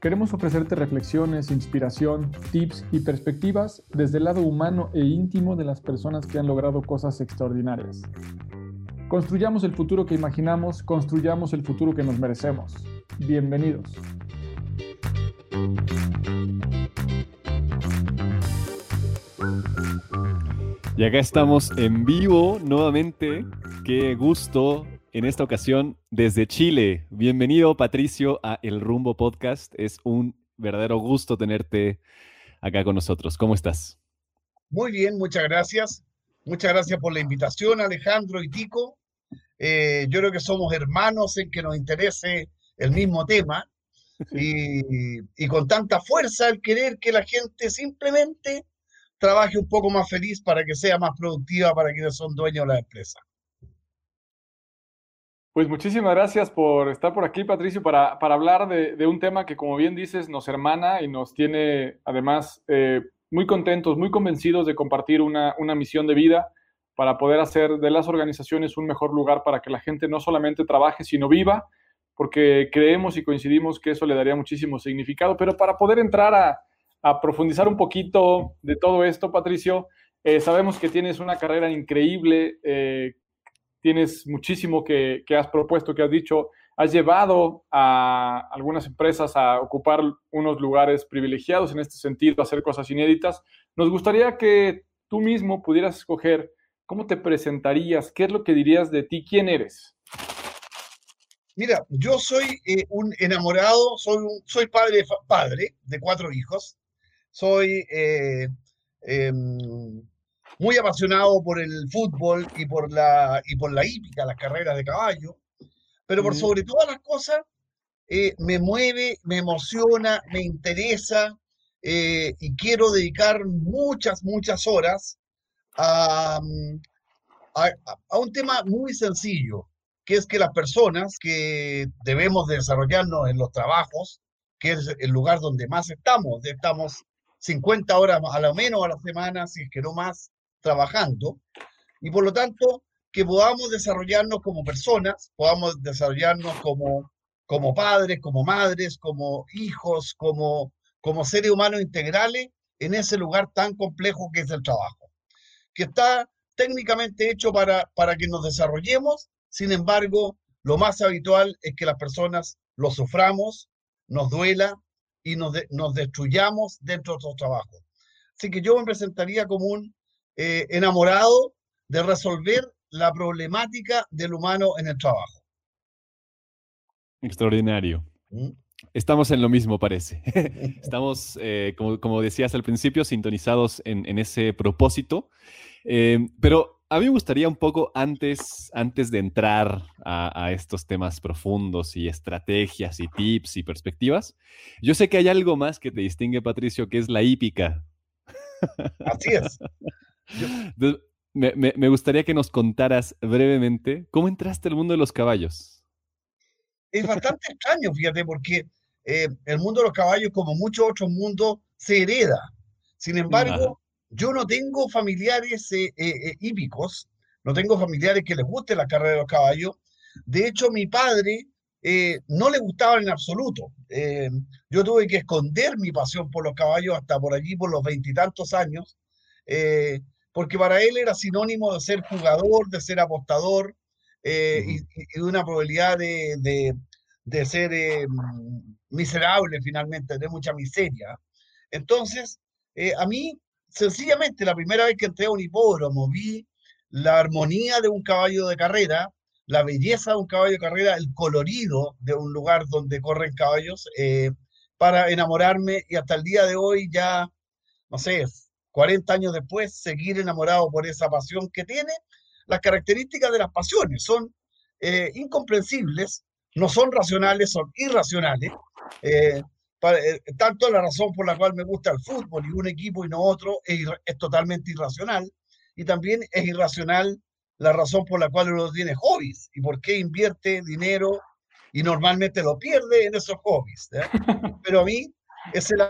Queremos ofrecerte reflexiones, inspiración, tips y perspectivas desde el lado humano e íntimo de las personas que han logrado cosas extraordinarias. Construyamos el futuro que imaginamos, construyamos el futuro que nos merecemos. Bienvenidos. Y acá estamos en vivo nuevamente. Qué gusto en esta ocasión desde Chile. Bienvenido Patricio a El Rumbo Podcast. Es un verdadero gusto tenerte acá con nosotros. ¿Cómo estás? Muy bien, muchas gracias. Muchas gracias por la invitación, Alejandro y Tico. Eh, yo creo que somos hermanos en que nos interese el mismo tema y, y con tanta fuerza el querer que la gente simplemente trabaje un poco más feliz para que sea más productiva para quienes son dueños de la empresa. Pues muchísimas gracias por estar por aquí, Patricio, para, hablar de, un tema que, como bien dices, nos hermana y nos tiene además eh, muy contentos, muy convencidos de compartir una, misión de vida para poder hacer de las organizaciones un mejor lugar para que la gente no solamente trabaje, sino viva, porque creemos y coincidimos que eso le daría muchísimo significado. Pero para poder entrar a, profundizar un poquito de todo esto, Patricio, eh, sabemos que tienes una carrera increíble eh, tienes muchísimo que, has propuesto, que has dicho, has llevado a algunas empresas a ocupar unos lugares privilegiados en este sentido, a hacer cosas inéditas. Nos gustaría que tú mismo pudieras escoger cómo te presentarías, qué es lo que dirías de ti, quién eres. Mira, yo soy eh, un enamorado, soy, soy padre, padre de cuatro hijos, soy eh, em, muy apasionado por el fútbol y por la, y por la hípica, las carreras de caballo, pero por sobre todas las cosas, eh, me mueve, me emociona, me interesa eh, y quiero dedicar muchas, muchas horas a, a, a, un tema muy sencillo, que es que las personas que debemos desarrollarnos en los trabajos, que es el lugar donde más estamos, estamos 50 horas a lo menos a la semana, si es que no más, trabajando y por lo tanto que podamos desarrollarnos como personas, podamos desarrollarnos como, como padres, como madres, como hijos, como, como seres humanos integrales en ese lugar tan complejo que es el trabajo, que está técnicamente hecho para, para que nos desarrollemos, sin embargo, lo más habitual es que las personas lo suframos, nos duela y nos, nos destruyamos dentro de nuestro trabajo. Así que yo me presentaría como un eh, enamorado de resolver la problemática del humano en el trabajo. Extraordinario. ¿Mm? Estamos en lo mismo, parece. Estamos, eh, como, decías al principio, sintonizados en, ese propósito. Eh, pero a mí me gustaría un poco antes, antes de entrar a, a, estos temas profundos y estrategias y tips y perspectivas, yo sé que hay algo más que te distingue, Patricio, que es la hípica. Así es. Me, gustaría que nos contaras brevemente cómo entraste al mundo de los caballos. Es bastante extraño, fíjate, porque eh, el mundo de los caballos, como muchos otros mundos, se hereda. Sin embargo, yo no tengo familiares eh, eh, hípicos, no tengo familiares que les guste la carrera de los caballos. De hecho, mi padre no le gustaba en absoluto. yo tuve que esconder mi pasión por los caballos hasta por allí, por los veintitantos años porque para él era sinónimo de ser jugador, de ser apostador eh, y, de una probabilidad de, de, ser eh, miserable finalmente, de mucha miseria. Entonces, eh, a mí sencillamente la primera vez que entré a un hipódromo vi la armonía de un caballo de carrera, la belleza de un caballo de carrera, el colorido de un lugar donde corren caballos, eh, para enamorarme y hasta el día de hoy ya, no sé, 40 años después, seguir enamorado por esa pasión que tiene. Las características de las pasiones son eh, incomprensibles, no son racionales, son irracionales. Eh, eh, tanto la razón por la cual me gusta el fútbol y un equipo y no otro es, es, totalmente irracional. Y también es irracional la razón por la cual uno tiene hobbies y por qué invierte dinero y normalmente lo pierde en esos hobbies. Pero a mí es el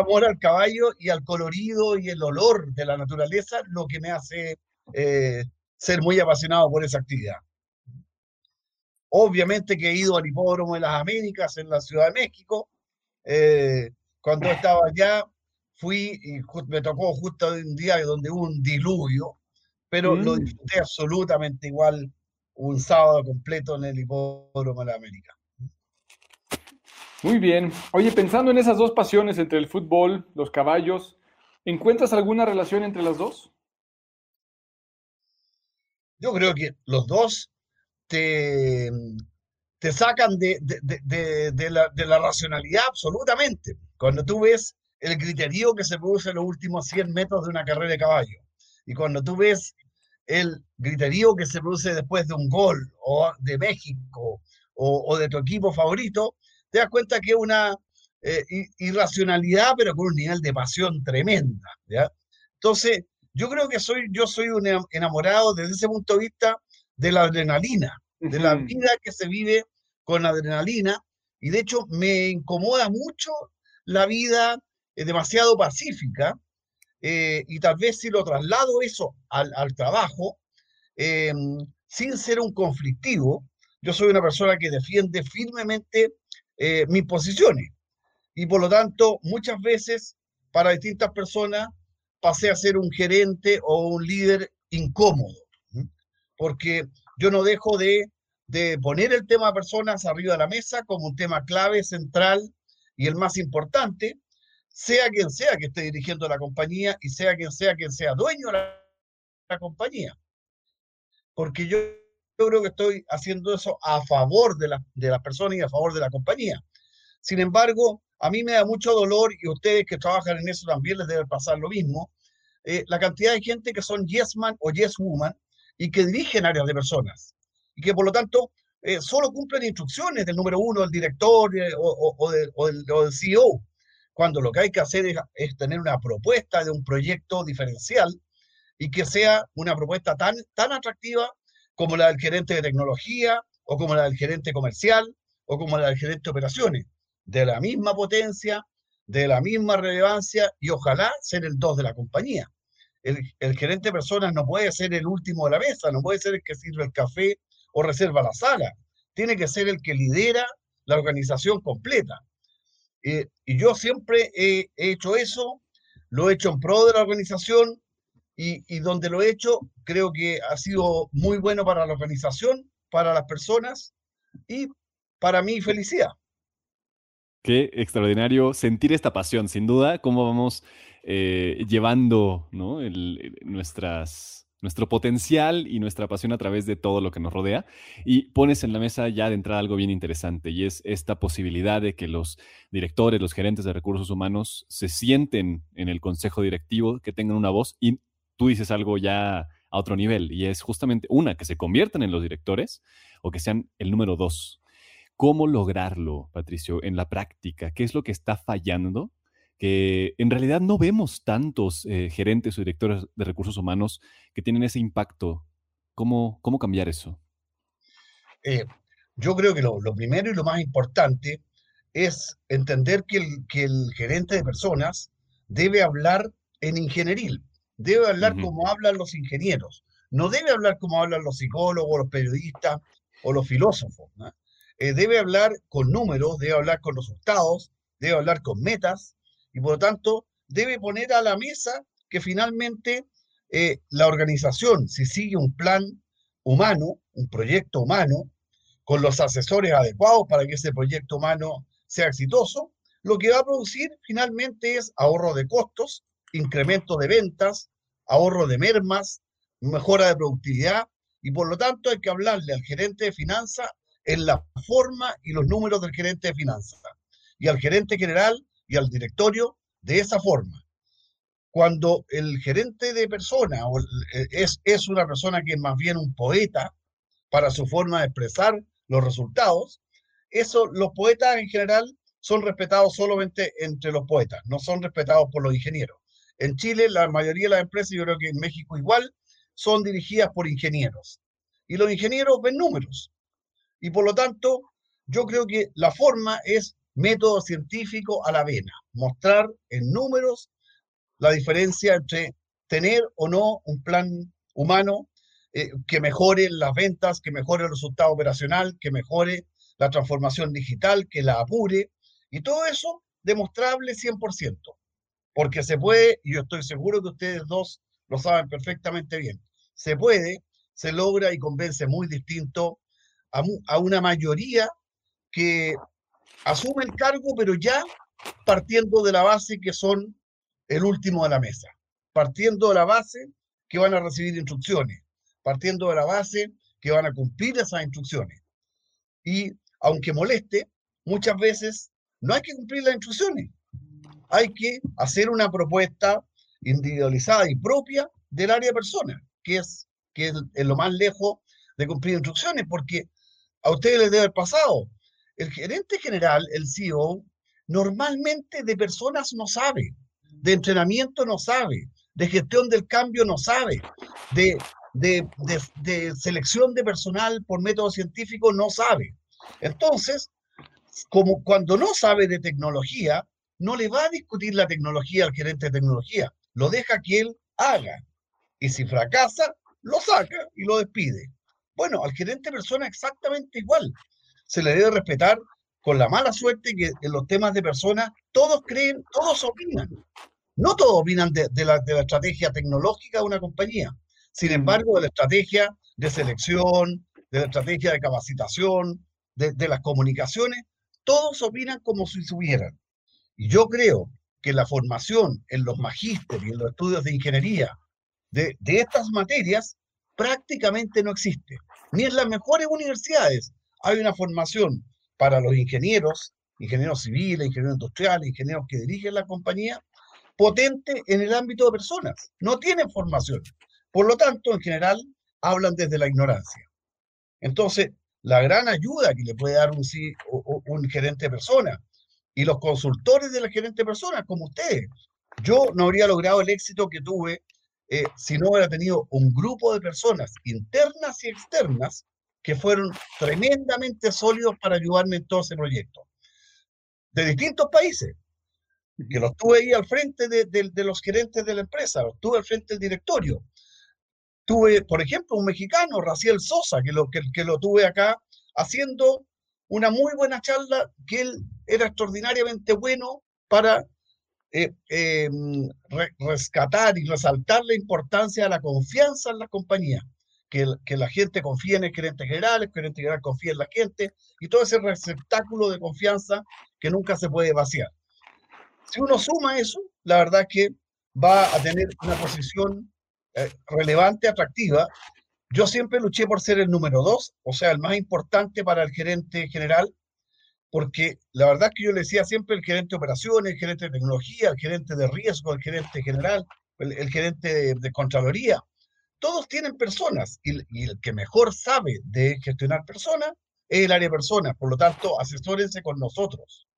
amor al caballo y al colorido y el olor de la naturaleza lo que me hace eh, ser muy apasionado por esa actividad. Obviamente que he ido al hipódromo de las Américas en la Ciudad de México. Eh, cuando estaba allá, fui y me tocó justo un día donde hubo un diluvio, pero lo mm. disfruté absolutamente igual un sábado completo en el hipódromo de la América. Muy bien. Oye, pensando en esas dos pasiones entre el fútbol, los caballos, ¿encuentras alguna relación entre las dos? Yo creo que los dos te, te sacan de, la, de, la, racionalidad absolutamente. Cuando tú ves el criterio que se produce en los últimos 100 metros de una carrera de caballo, y cuando tú ves el griterío que se produce después de un gol o de México o, de tu equipo favorito, te das cuenta que es una eh, irracionalidad, pero con un nivel de pasión tremenda. ¿ya? Entonces, yo creo que soy, yo soy un enamorado desde ese punto de vista de la adrenalina, de la vida que se vive con adrenalina, y de hecho me incomoda mucho la vida eh, demasiado pacífica, eh, y tal vez si lo traslado eso al, trabajo, eh, sin ser un conflictivo, yo soy una persona que defiende firmemente eh, mis posiciones. Y por lo tanto, muchas veces, para distintas personas, pasé a ser un gerente o un líder incómodo, porque yo no dejo de, de poner el tema de personas arriba de la mesa como un tema clave, central y el más importante, sea quien sea que esté dirigiendo la compañía y sea quien sea quien sea dueño de la, compañía. Porque yo, creo que estoy haciendo eso a favor de, la, de las personas y a favor de la compañía. Sin embargo, a mí me da mucho dolor y ustedes que trabajan en eso también les debe pasar lo mismo, eh, la cantidad de gente que son yes man o yes woman y que dirigen áreas de personas y que por lo tanto eh, solo cumplen instrucciones del número uno, del director eh, o, o, del, o, del, CEO cuando lo que hay que hacer es, tener una propuesta de un proyecto diferencial y que sea una propuesta tan, tan atractiva como la del gerente de tecnología o como la del gerente comercial o como la del gerente de operaciones, de la misma potencia, de la misma relevancia y ojalá ser el 2 de la compañía. El, el, gerente de personas no puede ser el último de la mesa, no puede ser el que sirve el café o reserva la sala, tiene que ser el que lidera la organización completa. Eh, y yo siempre he, hecho eso, lo he hecho en pro de la organización y, donde lo he hecho creo que ha sido muy bueno para la organización, para las personas y para mi felicidad. Qué extraordinario sentir esta pasión, sin duda, cómo vamos eh, llevando nuestras nuestro potencial y nuestra pasión a través de todo lo que nos rodea. Y pones en la mesa ya de entrada algo bien interesante y es esta posibilidad de que los directores, los gerentes de recursos humanos se sienten en el consejo directivo, que tengan una voz y tú dices algo ya a otro nivel y es justamente una, que se conviertan en los directores o que sean el número dos. ¿Cómo lograrlo, Patricio, en la práctica? ¿Qué es lo que está fallando que en realidad no vemos tantos eh, gerentes o directores de recursos humanos que tienen ese impacto. ¿Cómo, cómo cambiar eso? Eh, yo creo que lo, primero y lo más importante es entender que el, que el gerente de personas debe hablar en ingenieril, debe hablar como hablan los ingenieros, no debe hablar como hablan los psicólogos, los periodistas o los filósofos. Eh, debe hablar con números, debe hablar con resultados, debe hablar con metas, y por lo tanto debe poner a la mesa que finalmente eh, la organización, si sigue un plan humano, un proyecto humano, con los asesores adecuados para que ese proyecto humano sea exitoso, lo que va a producir finalmente es ahorro de costos incremento de ventas, ahorro de mermas, mejora de productividad y por lo tanto hay que hablarle al gerente de finanzas en la forma y los números del gerente de finanzas y al gerente general y al directorio de esa forma. Cuando el gerente de persona eh, es, es una persona que es más bien un poeta para su forma de expresar los resultados, eso los poetas en general son respetados solamente entre los poetas, no son respetados por los ingenieros. En Chile, la mayoría de las empresas, yo creo que en México igual, son dirigidas por ingenieros. Y los ingenieros ven números. Y por lo tanto, yo creo que la forma es método científico a la vena, mostrar en números la diferencia entre tener o no un plan humano eh, que mejore las ventas, que mejore el resultado operacional, que mejore la transformación digital, que la apure, y todo eso demostrable 100%, porque se puede, y yo estoy seguro que ustedes dos lo saben perfectamente bien, se puede, se logra y convence muy distinto a, una mayoría que asume el cargo, pero ya partiendo de la base que son el último de la mesa, partiendo de la base que van a recibir instrucciones, partiendo de la base que van a cumplir esas instrucciones. Y aunque moleste, muchas veces no hay que cumplir las instrucciones. Hay que hacer una propuesta individualizada y propia del área persona, que es, que es, lo más lejos de cumplir instrucciones, porque a ustedes les debe haber pasado. El gerente general, el CEO, normalmente de personas no sabe, de entrenamiento no sabe, de gestión del cambio no sabe, de, de, de selección de personal por método científico no sabe. Entonces, como cuando no sabe de tecnología, no le va a discutir la tecnología al gerente de tecnología, lo deja que él haga. Y si fracasa, lo saca y lo despide. Bueno, al gerente de persona exactamente igual. Se le debe respetar con la mala suerte que en los temas de personas todos creen, todos opinan. No todos opinan de, la, de la estrategia tecnológica de una compañía. Sin embargo, de la estrategia de selección, de la estrategia de capacitación, de, las comunicaciones, todos opinan como si subieran. Yo creo que la formación en los magísteres y en los estudios de ingeniería de, estas materias prácticamente no existe. Ni en las mejores universidades hay una formación para los ingenieros, ingenieros civiles, ingenieros industriales, ingenieros que dirigen la compañía, potente en el ámbito de personas. No tienen formación. Por lo tanto, en general, hablan desde la ignorancia. Entonces, la gran ayuda que le puede dar un, un gerente de persona y los consultores de la gerente de persona, como ustedes. Yo no habría logrado el éxito que tuve eh, si no hubiera tenido un grupo de personas internas y externas que fueron tremendamente sólidos para ayudarme en todo ese proyecto. De distintos países, que los tuve ahí al frente de, de los gerentes de la empresa, los tuve al frente del directorio, Tuve, por ejemplo, un mexicano, Raciel Sosa, que lo, que, que lo tuve acá haciendo una muy buena charla, que él era extraordinariamente bueno para eh, eh, rescatar y resaltar la importancia de la confianza en la compañía, que, la gente confía en el gerente general, el gerente general confía en la gente, y todo ese receptáculo de confianza que nunca se puede vaciar. Si uno suma eso, la verdad que va a tener una posición eh, relevante, atractiva. Yo siempre luché por ser el número dos, o sea, el más importante para el gerente general, porque la verdad que yo le decía siempre el gerente de operaciones, el gerente de tecnología, el gerente de riesgo, el gerente general, el, gerente de, Contraloría, todos tienen personas y, y, el que mejor sabe de gestionar personas es el área de personas, por lo tanto, asesórense con nosotros.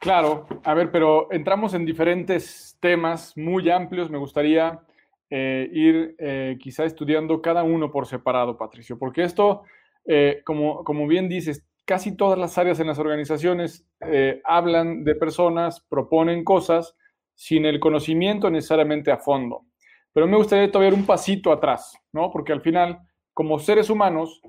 Claro, a ver, pero entramos en diferentes temas muy amplios. Me gustaría eh, ir eh, quizá estudiando cada uno por separado, Patricio, porque esto, eh, como, como bien dices, casi todas las áreas en las organizaciones hablan de personas, proponen cosas sin el conocimiento necesariamente a fondo. Pero me gustaría todavía un pasito atrás, ¿no? Porque al final, como seres humanos,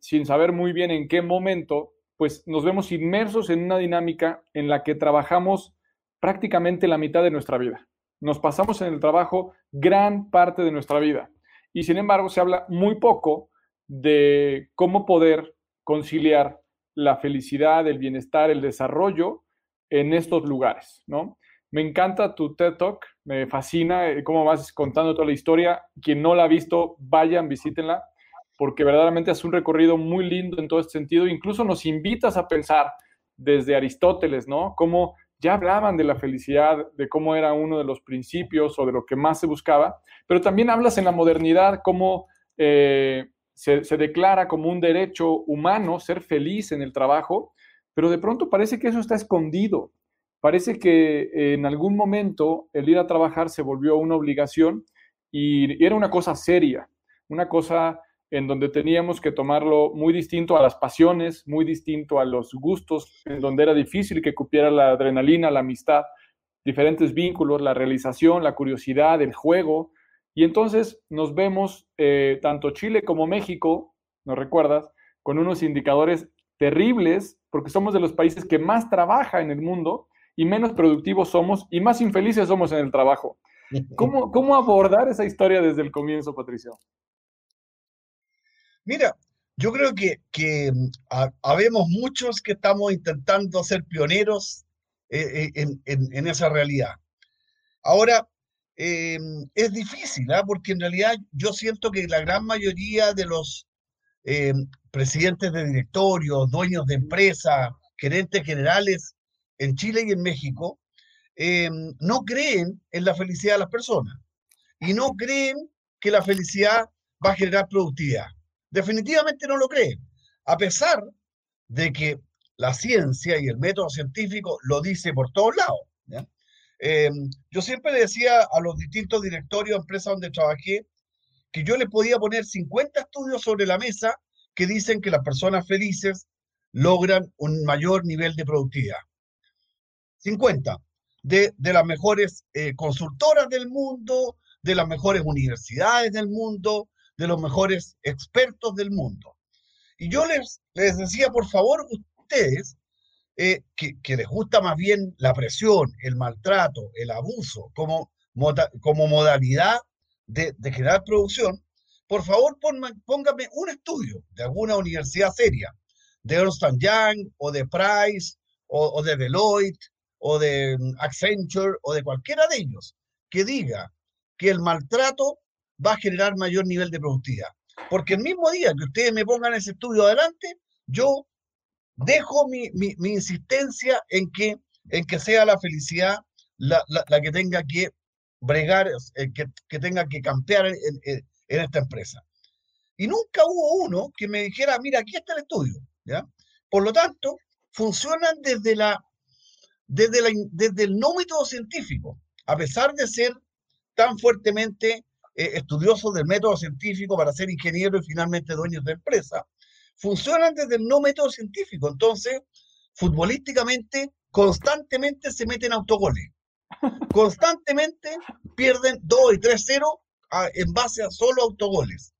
sin saber muy bien en qué momento pues nos vemos inmersos en una dinámica en la que trabajamos prácticamente la mitad de nuestra vida. Nos pasamos en el trabajo gran parte de nuestra vida. Y sin embargo, se habla muy poco de cómo poder conciliar la felicidad, el bienestar, el desarrollo en estos lugares, ¿no? Me encanta tu TED Talk, me fascina eh, cómo vas contando toda la historia. Quien no la ha visto, vayan, visítenla, porque verdaderamente es un recorrido muy lindo en todo este sentido. Incluso nos invitas a pensar desde Aristóteles, ¿no? Cómo ya hablaban de la felicidad, de cómo era uno de los principios o de lo que más se buscaba, pero también hablas en la modernidad cómo eh, se, declara como un derecho humano ser feliz en el trabajo, pero de pronto parece que eso está escondido. Parece que en algún momento el ir a trabajar se volvió una obligación y era una cosa seria, una cosa en donde teníamos que tomarlo muy distinto a las pasiones, muy distinto a los gustos, en donde era difícil que cupiera la adrenalina, la amistad, diferentes vínculos, la realización, la curiosidad, el juego. Y entonces nos vemos, eh, tanto Chile como México, ¿nos recuerdas? Con unos indicadores terribles, porque somos de los países que más trabaja en el mundo y menos productivos somos y más infelices somos en el trabajo. ¿Cómo, cómo abordar esa historia desde el comienzo, Patricio? Mira, yo creo que, que mm, habemos muchos que estamos intentando ser pioneros eh, eh, en, esa realidad. Ahora, eh, es difícil, ¿ah? porque en realidad yo siento que la gran mayoría de los presidentes de directorio, dueños de empresas, gerentes generales en Chile y en México, no creen en la felicidad de las personas y no creen que la felicidad va a generar productividad definitivamente no lo creen, a pesar de que la ciencia y el método científico lo dice por todos lados. Em, yo siempre decía a los distintos directorios empresas donde trabajé que yo les podía poner 50 estudios sobre la mesa que dicen que las personas felices logran un mayor nivel de productividad. 50. De, de las mejores eh, consultoras del mundo, de las mejores universidades del mundo, de los mejores expertos del mundo. Y yo les, les decía, por favor, ustedes, eh, que, les gusta más bien la presión, el maltrato, el abuso como, como modalidad de, generar producción, por favor póngame un estudio de alguna universidad seria, de Ernst Young o de Price o, o de Deloitte o de mm, Accenture o de cualquiera de ellos, que diga que el maltrato va a generar mayor nivel de productividad. Porque el mismo día que ustedes me pongan ese estudio adelante, yo dejo mi, insistencia en que, en que sea la felicidad la, que tenga que bregar, eh, que, que tenga que campear en, esta empresa. Y nunca hubo uno que me dijera, mira, aquí está el estudio. ¿ya? Por lo tanto, funcionan desde, la, desde, la, desde el no método científico, a pesar de ser tan fuertemente eh, estudiosos del método científico para ser ingenieros y finalmente dueños de empresa, funcionan desde el no método científico. Entonces, futbolísticamente, constantemente se meten autogoles. Constantemente pierden 2 y 3-0 en base a solo autogoles.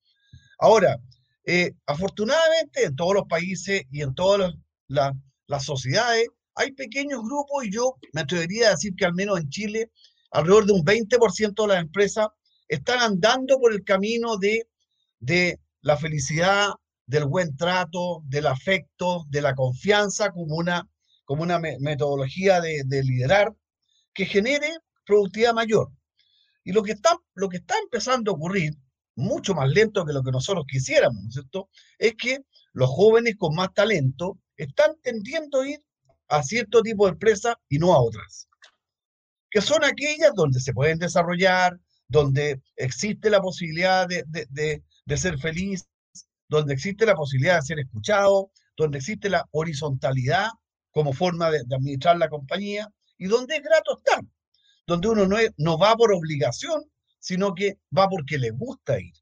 Ahora, eh, afortunadamente en todos los países y en todas las, las sociedades hay pequeños grupos y yo me atrevería a decir que al menos en Chile alrededor de un 20% de las empresas están andando por el camino de, de la felicidad, del buen trato, del afecto, de la confianza como una, como una metodología de, liderar que genere productividad mayor. Y lo que, está, lo que está empezando a ocurrir, mucho más lento que lo que nosotros quisiéramos, ¿no es cierto? Es que los jóvenes con más talento están tendiendo a ir a cierto tipo de empresas y no a otras, que son aquellas donde se pueden desarrollar, donde existe la posibilidad de, ser feliz, donde existe la posibilidad de ser escuchado, donde existe la horizontalidad como forma de, administrar la compañía y donde es grato estar, donde uno no, no va por obligación, sino que va porque le gusta ir.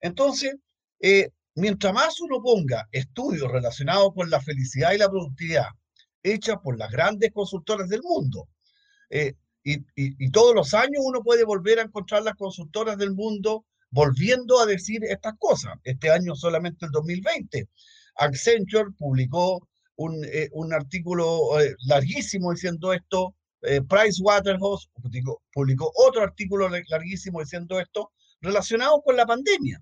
Entonces, eh, mientras más uno ponga estudios relacionados con la felicidad y la productividad, hechas por las grandes consultoras del mundo, eh, y, todos los años uno puede volver a encontrar las consultoras del mundo volviendo a decir estas cosas. Este año solamente el 2020. Accenture publicó un, eh, artículo eh, larguísimo diciendo esto. Eh, Price Waterhouse publicó, otro artículo larguísimo diciendo esto relacionado con la pandemia.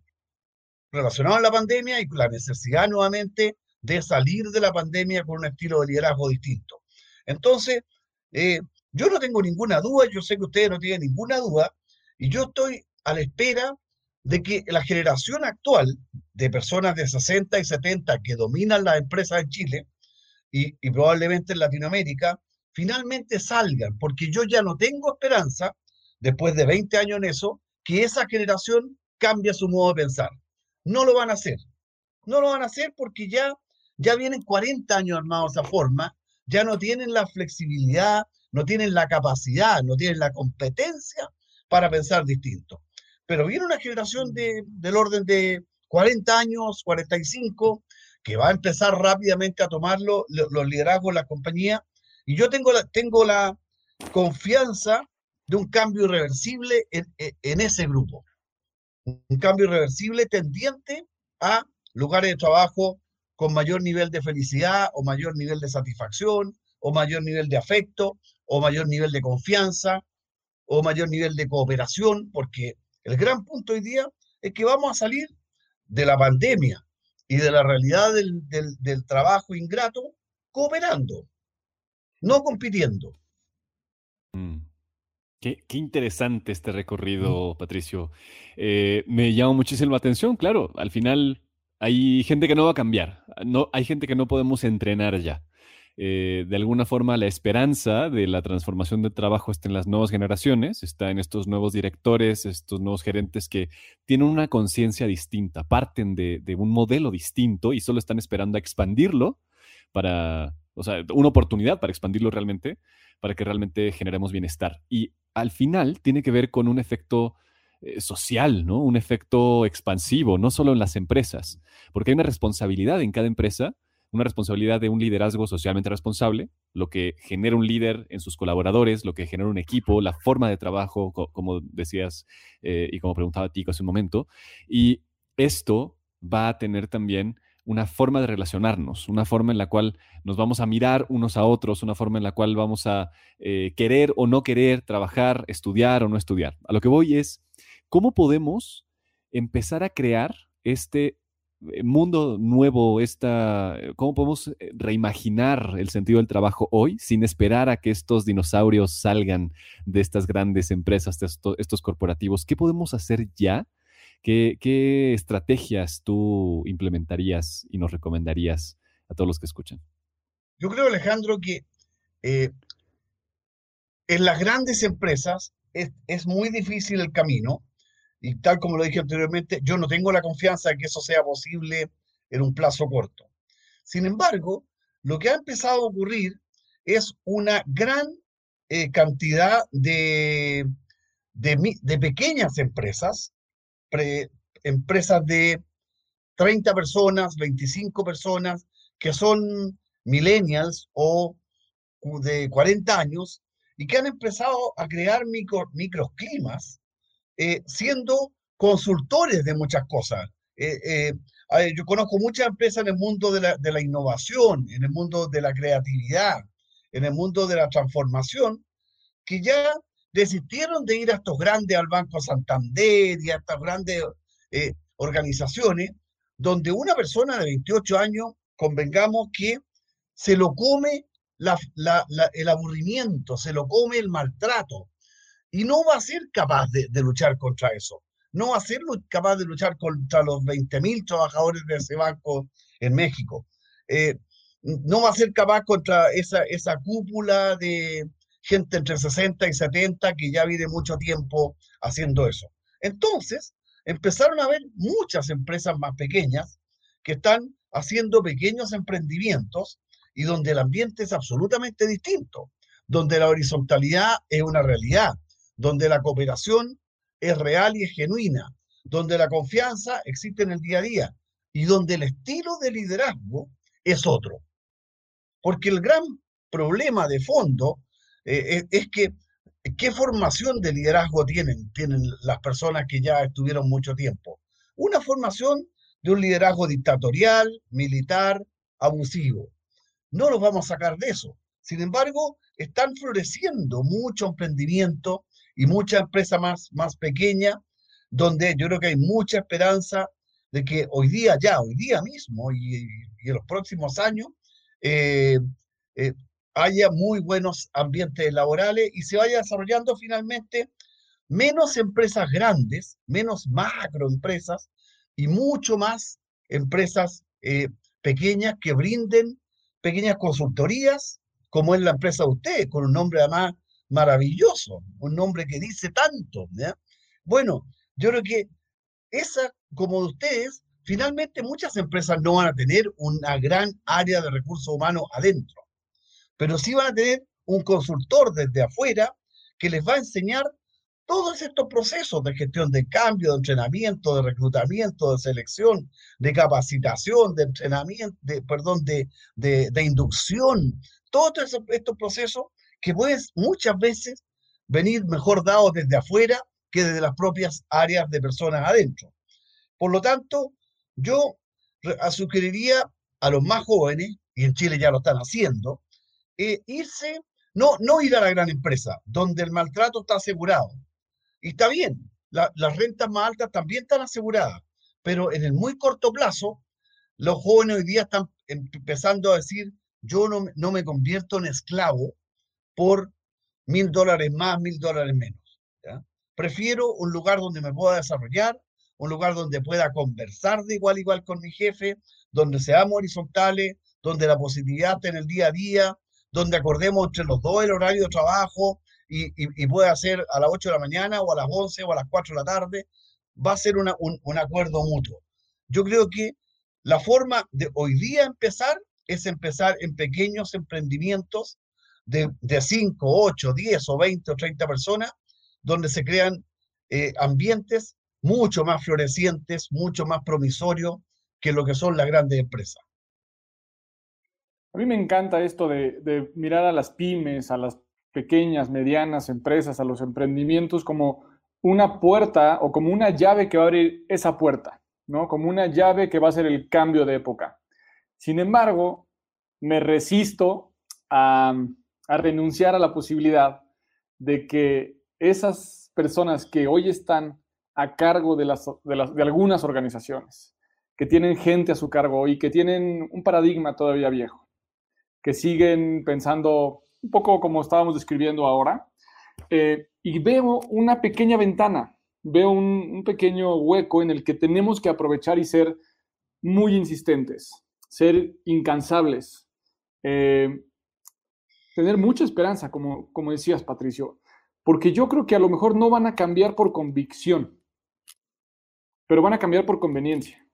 Relacionado con la pandemia y con la necesidad nuevamente de salir de la pandemia con un estilo de liderazgo distinto. Entonces, Yo no tengo ninguna duda, yo sé que ustedes no tienen ninguna duda, y yo estoy a la espera de que la generación actual de personas de 60 y 70 que dominan las empresas en Chile y, probablemente en Latinoamérica, finalmente salgan, porque yo ya no tengo esperanza, después de 20 años en eso, que esa generación cambie su modo de pensar. No lo van a hacer. No lo van a hacer porque ya, ya vienen 40 años armados de esa forma, ya no tienen la flexibilidad, no tienen la capacidad, no tienen la competencia para pensar distinto. Pero viene una generación de, del orden de 40 años, 45, que va a empezar rápidamente a tomar los liderazgos de la compañía. Y yo tengo la, tengo la confianza de un cambio irreversible en, en ese grupo. Un cambio irreversible tendiente a lugares de trabajo con mayor nivel de felicidad o mayor nivel de satisfacción o mayor nivel de afecto o mayor nivel de confianza o mayor nivel de cooperación, porque el gran punto hoy día es que vamos a salir de la pandemia y de la realidad del, del, trabajo ingrato cooperando, no compitiendo. Mm. Qué, qué, interesante este recorrido, Patricio. Eh, me llama muchísimo la atención, claro, al final hay gente que no va a cambiar, no, hay gente que no podemos entrenar ya. Eh, de alguna forma la esperanza de la transformación de trabajo está en las nuevas generaciones, está en estos nuevos directores, estos nuevos gerentes que tienen una conciencia distinta, parten de, un modelo distinto y solo están esperando a expandirlo para, o sea, una oportunidad para expandirlo realmente, para que realmente generemos bienestar. Y al final tiene que ver con un efecto eh, social, ¿no? Un efecto expansivo, no solo en las empresas, porque hay una responsabilidad en cada empresa una responsabilidad de un liderazgo socialmente responsable, lo que genera un líder en sus colaboradores, lo que genera un equipo, la forma de trabajo, como decías eh, y como preguntaba Tico hace un momento. Y esto va a tener también una forma de relacionarnos, una forma en la cual nos vamos a mirar unos a otros, una forma en la cual vamos a eh, querer o no querer trabajar, estudiar o no estudiar. A lo que voy es, ¿cómo podemos empezar a crear este mundo nuevo, esta, eh, cómo podemos eh, reimaginar el sentido del trabajo hoy sin esperar a que estos dinosaurios salgan de estas grandes empresas, de estos corporativos? ¿Qué podemos hacer ya? ¿Qué, estrategias tú implementarías y nos recomendarías a todos los que escuchan? Yo creo, Alejandro, que en las grandes empresas es, es muy difícil el camino y tal como lo dije anteriormente, yo no tengo la confianza de que eso sea posible en un plazo corto. Sin embargo, lo que ha empezado a ocurrir es una gran eh, cantidad de, de, pequeñas empresas, empresas de 30 personas, 25 personas, que son millennials o de 40 años y que han empezado a crear micro, microclimas eh, siendo consultores de muchas cosas. Eh, eh, yo conozco muchas empresas en el mundo de la, de la, innovación, en el mundo de la creatividad, en el mundo de la transformación, que ya desistieron de ir a estos grandes, al Banco Santander y a estas grandes organizaciones, donde una persona de 28 años, convengamos que se lo come el aburrimiento, se lo come el maltrato, y no va a ser capaz de, luchar contra eso. No va a ser capaz de luchar contra los 20.000 trabajadores de ese banco en México. Eh, no va a ser capaz contra esa, esa cúpula de gente entre 60 y 70 que ya vive mucho tiempo haciendo eso. Entonces, empezaron a haber muchas empresas más pequeñas que están haciendo pequeños emprendimientos y donde el ambiente es absolutamente distinto, donde la horizontalidad es una realidad, donde la cooperación es real y es genuina, donde la confianza existe en el día a día y donde el estilo de liderazgo es otro. Porque el gran problema de fondo eh, es que qué formación de liderazgo tienen, tienen las personas que ya estuvieron mucho tiempo. Una formación de un liderazgo dictatorial, militar, abusivo. No los vamos a sacar de eso. Sin embargo, están floreciendo mucho emprendimiento y mucha empresa más, más pequeña, donde yo creo que hay mucha esperanza de que hoy día, ya, hoy día mismo y, en los próximos años, eh, eh, haya muy buenos ambientes laborales y se vaya desarrollando finalmente menos empresas grandes, menos macroempresas y mucho más empresas eh, pequeñas que brinden pequeñas consultorías, como es la empresa de usted, con un nombre además maravilloso, un nombre que dice tanto. Bueno, yo creo que esa, como de ustedes, finalmente muchas empresas no van a tener una gran área de recursos humanos adentro, pero sí van a tener un consultor desde afuera que les va a enseñar todos estos procesos de gestión de cambio, de entrenamiento, de reclutamiento, de selección, de capacitación, de entrenamiento, de, perdón, de, de, inducción, todos estos procesos que pueden muchas veces venir mejor dados desde afuera que desde las propias áreas de personas adentro. Por lo tanto, yo sugeriría a los más jóvenes, y en Chile ya lo están haciendo, eh, irse, no, no ir a la gran empresa, donde el maltrato está asegurado, y está bien, las rentas más altas también están aseguradas, pero en el muy corto plazo, los jóvenes hoy día están empezando a decir, yo no, no me convierto en esclavo por mil dólares más, mil dólares menos. Prefiero un lugar donde me pueda desarrollar, un lugar donde pueda conversar de igual a igual con mi jefe, donde seamos horizontales, donde la positividad en el día a día, donde acordemos entre los dos el horario de trabajo, y, puede hacer a las 8 de la mañana o a las 11 o a las 4 de la tarde, va a ser un, acuerdo mutuo. Yo creo que la forma de hoy día empezar es empezar en pequeños emprendimientos de, de 5, 8, 10 o 20 o 30 personas, donde se crean eh, ambientes mucho más florecientes, mucho más promisorios que lo que son las grandes empresas. A mí me encanta esto de, de mirar a las pymes, a las pequeñas, medianas empresas, a los emprendimientos como una puerta o como una llave que va a abrir esa puerta, ¿no? Como una llave que va a ser el cambio de época. Sin embargo, me resisto a, renunciar a la posibilidad de que esas personas que hoy están a cargo de, las, de algunas organizaciones, que tienen gente a su cargo y que tienen un paradigma todavía viejo, que siguen pensando un poco como estábamos describiendo ahora, eh, y veo una pequeña ventana, veo un, pequeño hueco en el que tenemos que aprovechar y ser muy insistentes, ser incansables, eh, tener mucha esperanza, como, como decías, Patricio, porque yo creo que a lo mejor no van a cambiar por convicción, pero van a cambiar por conveniencia.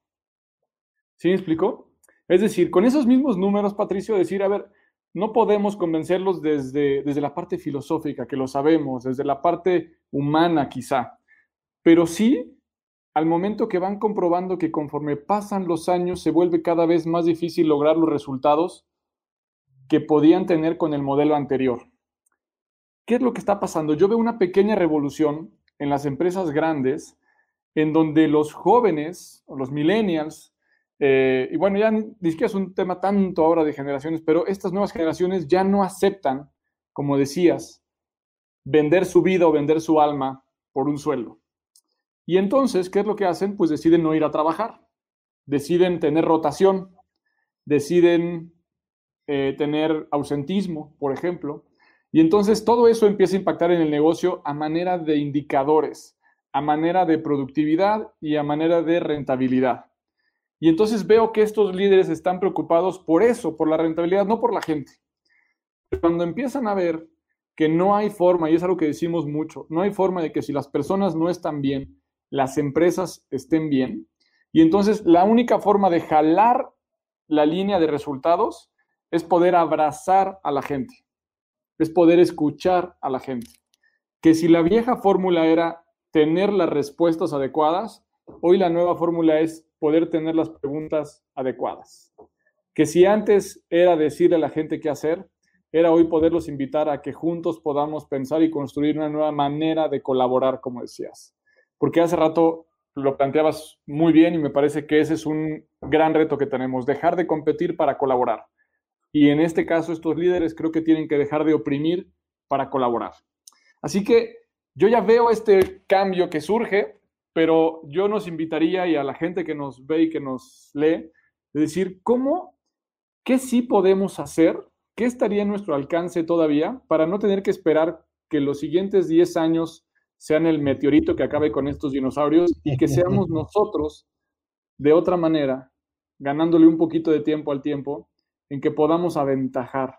¿Sí me explico? Es decir, con esos mismos números, Patricio, decir, a ver, no podemos convencerlos desde, desde la parte filosófica, que lo sabemos, desde la parte humana quizá, pero sí al momento que van comprobando que conforme pasan los años se vuelve cada vez más difícil lograr los resultados que podían tener con el modelo anterior. ¿Qué es lo que está pasando? Yo veo una pequeña revolución en las empresas grandes en donde los jóvenes, los millennials, eh, y bueno, ya ni siquiera es un tema tanto ahora de generaciones, pero estas nuevas generaciones ya no aceptan, como decías, vender su vida o vender su alma por un sueldo. Y entonces, ¿qué es lo que hacen? Pues deciden no ir a trabajar, deciden tener rotación, deciden eh, tener ausentismo, por ejemplo. Y entonces todo eso empieza a impactar en el negocio a manera de indicadores, a manera de productividad y a manera de rentabilidad. Y entonces veo que estos líderes están preocupados por eso, por la rentabilidad, no por la gente. Cuando empiezan a ver que no hay forma, y es algo que decimos mucho, no hay forma de que si las personas no están bien, las empresas estén bien. Y entonces la única forma de jalar la línea de resultados es poder abrazar a la gente, es poder escuchar a la gente. Que si la vieja fórmula era tener las respuestas adecuadas, hoy la nueva fórmula es poder tener las preguntas adecuadas. Que si antes era decirle a la gente qué hacer, era hoy poderlos invitar a que juntos podamos pensar y construir una nueva manera de colaborar, como decías. Porque hace rato lo planteabas muy bien y me parece que ese es un gran reto que tenemos, dejar de competir para colaborar. Y en este caso, estos líderes creo que tienen que dejar de oprimir para colaborar. Así que yo ya veo este cambio que surge, pero yo nos invitaría y a la gente que nos ve y que nos lee, de decir, ¿cómo, qué sí podemos hacer ¿qué estaría en nuestro alcance todavía para no tener que esperar que los siguientes 10 años sean el meteorito que acabe con estos dinosaurios y que seamos nosotros de otra manera, ganándole un poquito de tiempo al tiempo, en que podamos aventajar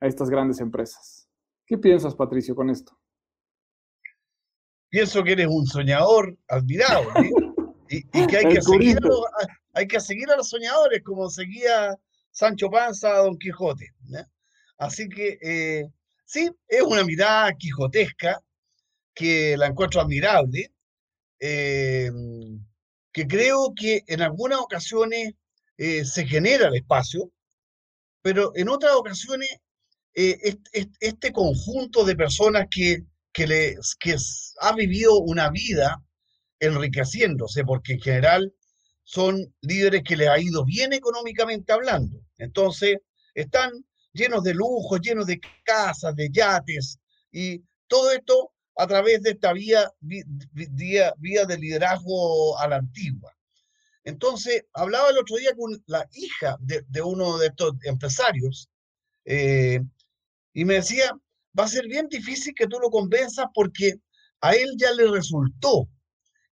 a estas grandes empresas? ¿Qué piensas, Patricio, con esto? Pienso que eres un soñador admirable y, que hay que, seguir a los, hay que seguir a los soñadores como seguía Sancho Panza a Don Quijote. Así que eh, sí, es una mirada quijotesca que la encuentro admirable, eh, que creo que en algunas ocasiones eh, se genera el espacio, pero en otras ocasiones este, conjunto de personas que, que, que ha vivido una vida enriqueciéndose, porque en general son líderes que les ha ido bien económicamente hablando. Entonces, están llenos de lujos, llenos de casas, de yates, y todo esto a través de esta vía, vía, vía de liderazgo a la antigua. Entonces, hablaba el otro día con la hija de, uno de estos empresarios eh, y me decía, va a ser bien difícil que tú lo convenzas porque a él ya le resultó.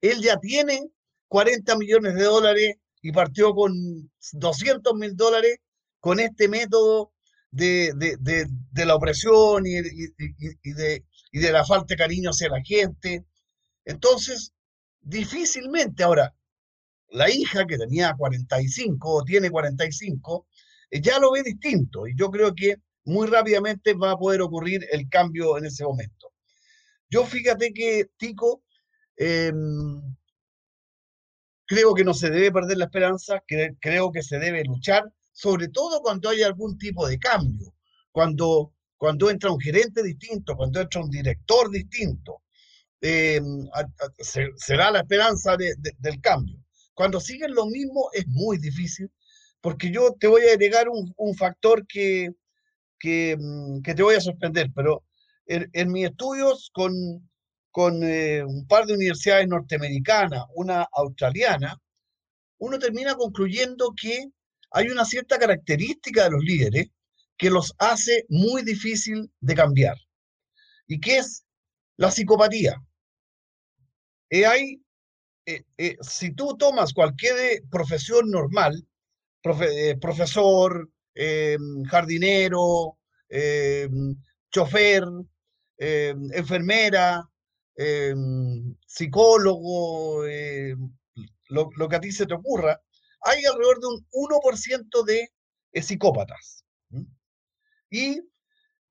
Él ya tiene 40 millones de dólares y partió con 200 mil dólares con este método de, la opresión y, de, de la falta de cariño hacia la gente. Entonces, difícilmente ahora, la hija que tenía 45 o tiene 45, eh, ya lo ve distinto y yo creo que muy rápidamente va a poder ocurrir el cambio en ese momento. Yo fíjate que, Tico, eh, Creo que no se debe perder la esperanza, creo que se debe luchar, sobre todo cuando hay algún tipo de cambio, cuando, cuando entra un gerente distinto, cuando entra un director distinto. Eh, será la esperanza del cambio. Cuando siguen lo mismo es muy difícil, porque yo te voy a agregar un, factor que, mm, que, te voy a sorprender, pero en, en mis estudios con, con eh, un par de universidades norteamericanas, una australiana, uno termina concluyendo que hay una cierta característica de los líderes que los hace muy difícil de cambiar, y que es la psicopatía. Eh, hay, eh, si tú tomas cualquier profesión normal, profesor, jardinero, chofer, enfermera, psicólogo, lo, que a ti se te ocurra, hay alrededor de un 1% de eh, psicópatas. Y,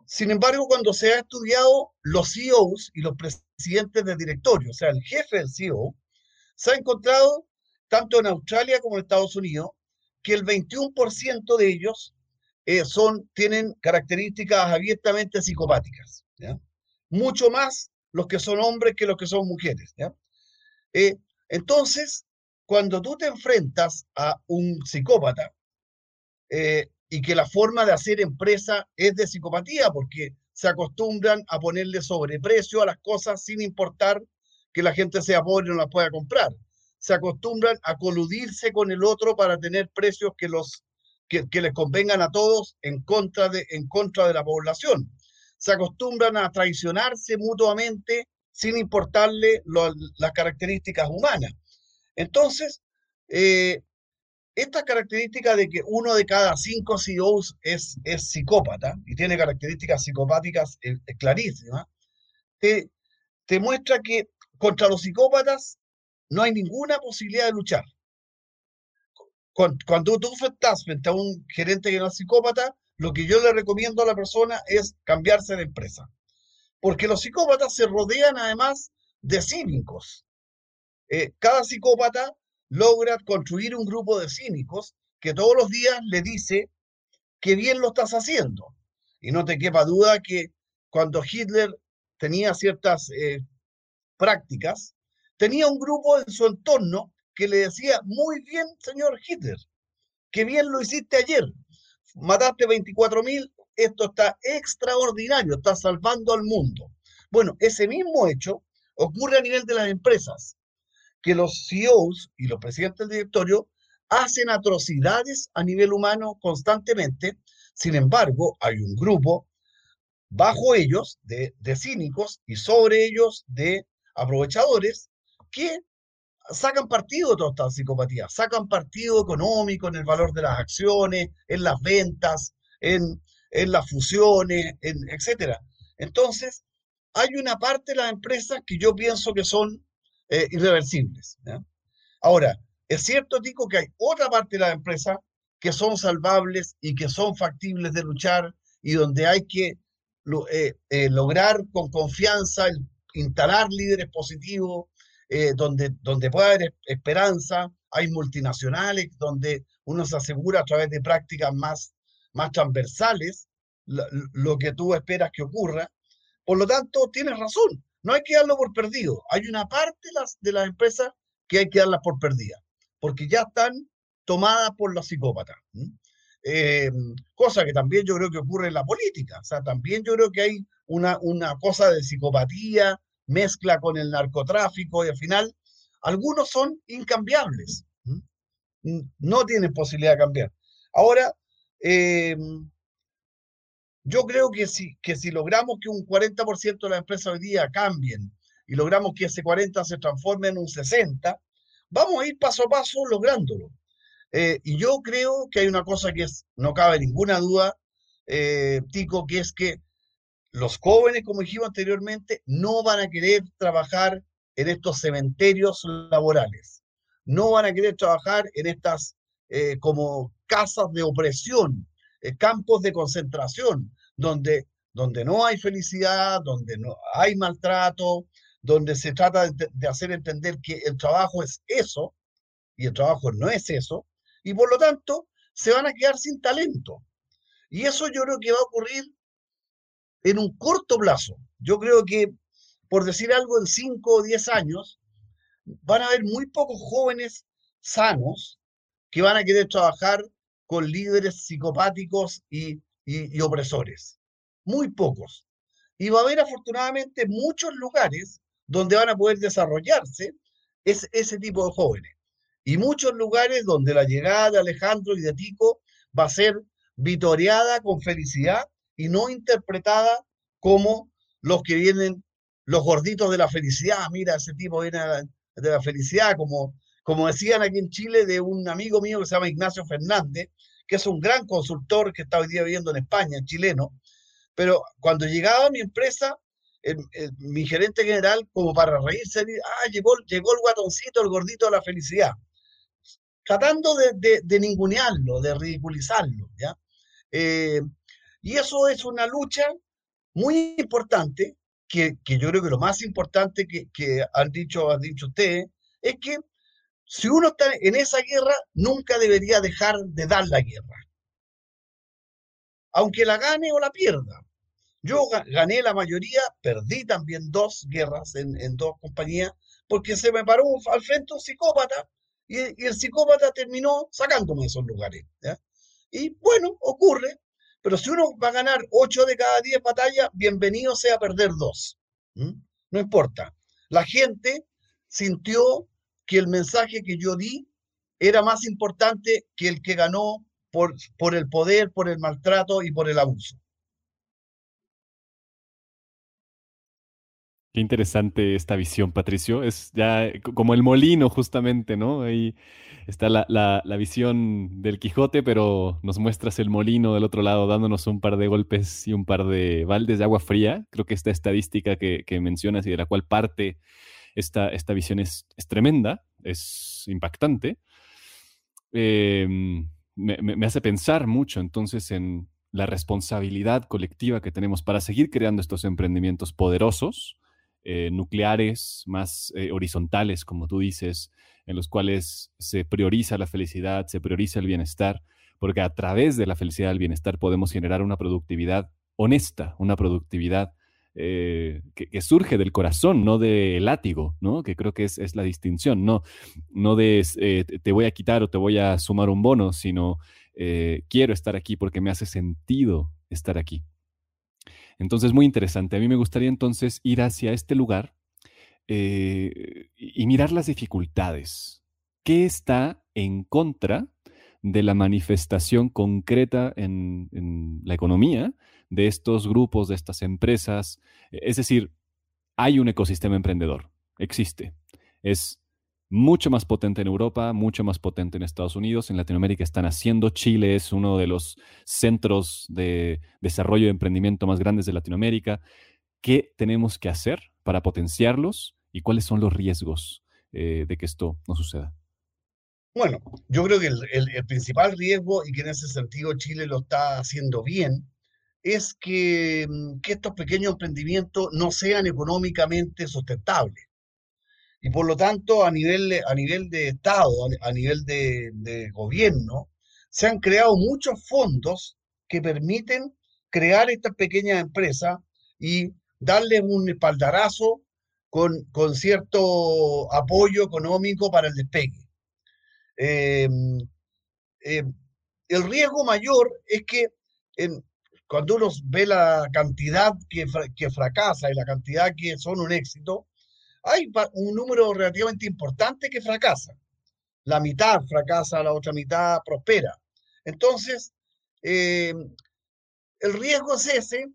sin embargo, cuando se ha estudiado los CEOs y los presidentes de directorio, o sea, el jefe del CEO, se ha encontrado, tanto en Australia como en Estados Unidos, que el 21% de ellos eh, son, tienen características abiertamente psicopáticas. Mucho más los que son hombres que los que son mujeres. Eh, entonces, cuando tú te enfrentas a un psicópata eh, y que la forma de hacer empresa es de psicopatía, porque se acostumbran a ponerle sobreprecio a las cosas sin importar que la gente sea pobre y no las pueda comprar. Se acostumbran a coludirse con el otro para tener precios que, los, que, que les convengan a todos en contra, de, en contra de la población se acostumbran a traicionarse mutuamente sin importarle las características humanas. Entonces, eh, esta característica de que uno de cada cinco CEOs es, es psicópata y tiene características psicopáticas eh, clarísimas, te, te muestra que contra los psicópatas no hay ninguna posibilidad de luchar. Cuando, tú estás frente a un gerente que no es psicópata, lo que yo le recomiendo a la persona es cambiarse de empresa. Porque los psicópatas se rodean además de cínicos. Eh, cada psicópata logra construir un grupo de cínicos que todos los días le dice que bien lo estás haciendo. Y no te quepa duda que cuando Hitler tenía ciertas eh, prácticas, tenía un grupo en su entorno que le decía, muy bien, señor Hitler, que bien lo hiciste ayer, mataste 24 mil, esto está extraordinario, está salvando al mundo. Bueno, ese mismo hecho ocurre a nivel de las empresas, que los CEOs y los presidentes del directorio hacen atrocidades a nivel humano constantemente, Sin embargo, hay un grupo bajo ellos de, de cínicos y sobre ellos de aprovechadores que sacan partido de toda esta psicopatía, sacan partido económico en el valor de las acciones, en las ventas, en, en las fusiones, etc. Entonces, hay una parte de las empresas que yo pienso que son eh, irreversibles. Ahora, es cierto, Tico, que hay otra parte de las empresas que son salvables y que son factibles de luchar y donde hay que eh, eh, lograr con confianza instalar líderes positivos, donde, donde puede haber esperanza, hay multinacionales donde uno se asegura a través de prácticas más, más transversales lo, lo que tú esperas que ocurra. Por lo tanto, tienes razón, no hay que darlo por perdido. Hay una parte de las, de las empresas que hay que darlas por perdidas, porque ya están tomadas por los psicópatas. Eh, cosa que también yo creo que ocurre en la política. O sea, también yo creo que hay una, una cosa de psicopatía, mezcla con el narcotráfico y al final algunos son incambiables. No tienen posibilidad de cambiar. Ahora, eh, yo creo que si, que si logramos que un 40% de las empresas hoy día cambien y logramos que ese 40 se transforme en un 60, vamos a ir paso a paso lográndolo. Eh, y yo creo que hay una cosa que es, no cabe ninguna duda, eh, Tico, que es que los jóvenes, como dijimos anteriormente, no van a querer trabajar en estos cementerios laborales, no van a querer trabajar en estas eh, como casas de opresión, campos de concentración, donde, donde no hay felicidad, donde no hay maltrato, donde se trata de, hacer entender que el trabajo es eso y el trabajo no es eso, y por lo tanto se van a quedar sin talento. Y eso yo creo que va a ocurrir en un corto plazo. Yo creo que, por decir algo, en 5 o 10 años, van a haber muy pocos jóvenes sanos que van a querer trabajar con líderes psicopáticos y y, opresores. Muy pocos. Y va a haber afortunadamente muchos lugares donde van a poder desarrollarse ese, ese tipo de jóvenes. Y muchos lugares donde la llegada de Alejandro y de Tico va a ser vitoreada con felicidad y no interpretada como los que vienen, los gorditos de la felicidad. Mira, ese tipo viene de la felicidad, como, como decían aquí en Chile de un amigo mío que se llama Ignacio Fernández, que es un gran consultor que está hoy día viviendo en España, chileno, pero cuando llegaba a mi empresa, mi gerente general, como para reírse, ah, llegó, llegó el guatoncito, el gordito de la felicidad, tratando de, de, ningunearlo, de ridiculizarlo, ¿ya? Eh, y eso es una lucha muy importante, que, que, yo creo que lo más importante que, que han dicho, han dicho ustedes, es que si uno está en esa guerra, nunca debería dejar de dar la guerra. Aunque la gane o la pierda. Yo gané la mayoría, perdí también dos guerras en, dos compañías, porque se me paró al frente un psicópata y, el psicópata terminó sacándome de esos lugares. Y bueno, ocurre, pero si uno va a ganar ocho de cada diez batallas, bienvenido sea perder dos. No importa. La gente sintió que el mensaje que yo di era más importante que el que ganó por, por el poder, por el maltrato y por el abuso. Qué interesante esta visión, Patricio. Es ya como el molino, justamente, ¿no? Ahí está la, visión del Quijote, pero nos muestras el molino del otro lado, dándonos un par de golpes y un par de baldes de agua fría. Creo que esta estadística que, mencionas y de la cual parte esta, esta visión es, tremenda, es impactante. Em, me, hace pensar mucho entonces en la responsabilidad colectiva que tenemos para seguir creando estos emprendimientos poderosos, eh, nucleares, más eh, horizontales, como tú dices, en los cuales se prioriza la felicidad, se prioriza el bienestar, porque a través de la felicidad y el bienestar podemos generar una productividad honesta, una productividad eh, que, surge del corazón, no del látigo, ¿no? Que creo que es, la distinción, no, no de te voy a quitar o te voy a sumar un bono, sino quiero estar aquí porque me hace sentido estar aquí. Entonces, muy interesante. A mí me gustaría entonces ir hacia este lugar y mirar las dificultades. ¿Qué está en contra de la manifestación concreta en, en la economía de estos grupos, de estas empresas. Es decir, hay un ecosistema emprendedor, existe. Es mucho más potente en Europa, mucho más potente en Estados Unidos, en Latinoamérica están haciendo. Chile es uno de los centros de desarrollo de emprendimiento más grandes de Latinoamérica. ¿Qué tenemos que hacer para potenciarlos y cuáles son los riesgos eh, de que esto no suceda? Bueno, yo creo que el, principal riesgo, y que en ese sentido Chile lo está haciendo bien, es que, mm, que estos pequeños emprendimientos no sean económicamente sustentables y por lo tanto a nivel, a nivel de Estado, a nivel de, gobierno, se han creado muchos fondos que permiten crear estas pequeñas empresas y darles un espaldarazo con, con cierto apoyo económico para el despegue. Em, em, el riesgo mayor es que cuando uno ve la cantidad que, que fracasa y la cantidad que son un éxito, hay un número relativamente importante que fracasa. La mitad fracasa, la otra mitad prospera. Entonces, eh, el riesgo es ese,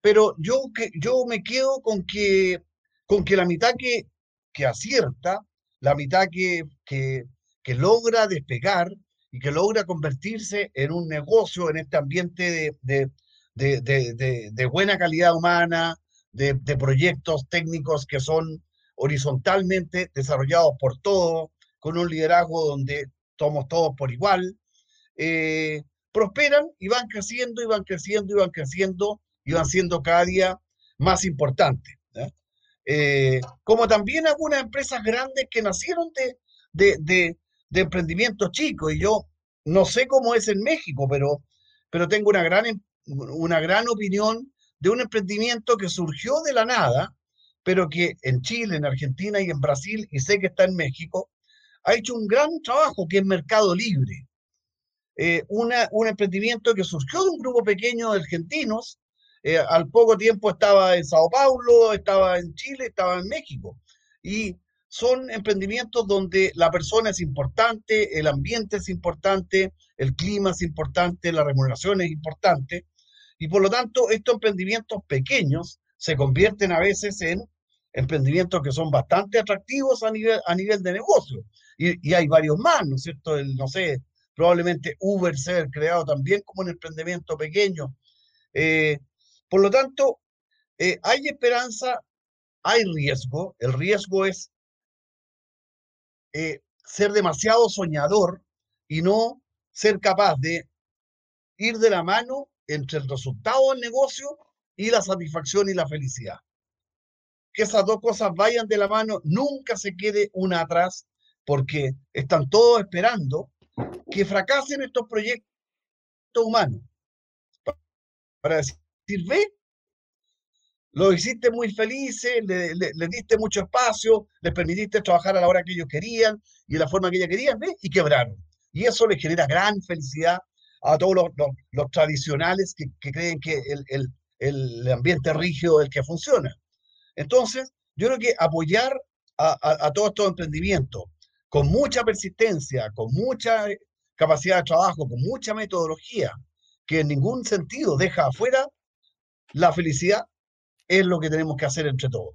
pero yo, que, yo me quedo con que, con que la mitad que, que acierta, la mitad que, que, que logra despegar y que logra convertirse en un negocio en este ambiente de, de, de, de buena calidad humana, de, proyectos técnicos que son horizontalmente desarrollados por todos, con un liderazgo donde somos todos por igual, eh, prosperan y van creciendo y van creciendo y van creciendo y van siendo cada día más importantes. Eh, como también algunas empresas grandes que nacieron de, de, de, de, emprendimientos chicos. Y yo no sé cómo es en México, pero, pero tengo una gran, una gran opinión de un emprendimiento que surgió de la nada, pero que en Chile, en Argentina y en Brasil, y sé que está en México, ha hecho un gran trabajo que es Mercado Libre. Eh, una, un emprendimiento que surgió de un grupo pequeño de argentinos, eh, al poco tiempo estaba en Sao Paulo, estaba en Chile, estaba en México. Y son emprendimientos donde la persona es importante, el ambiente es importante, el clima es importante, la remuneración es importante. Y por lo tanto, estos emprendimientos pequeños se convierten a veces en emprendimientos que son bastante atractivos a nivel, a nivel de negocio. Y, hay varios más, ¿no es cierto? El, no sé, probablemente Uber ser creado también como un emprendimiento pequeño. Eh, por lo tanto, eh, hay esperanza, hay riesgo. El riesgo es eh, ser demasiado soñador y no ser capaz de ir de la mano entre el resultado del negocio y la satisfacción y la felicidad que esas dos cosas vayan de la mano, nunca se quede una atrás, porque están todos esperando que fracasen estos proyectos humanos. Para decir, ve, los hiciste muy felices, le, diste mucho espacio, les permitiste trabajar a la hora que ellos querían y de la forma que ellos querían, ¿ve? y quebraron. Y eso les genera gran felicidad a todos los, tradicionales que, creen que el, el ambiente rígido es el que funciona. Entonces, yo creo que apoyar a, todos estos emprendimientos con mucha persistencia, con mucha capacidad de trabajo, con mucha metodología, que en ningún sentido deja afuera la felicidad, es lo que tenemos que hacer entre todos.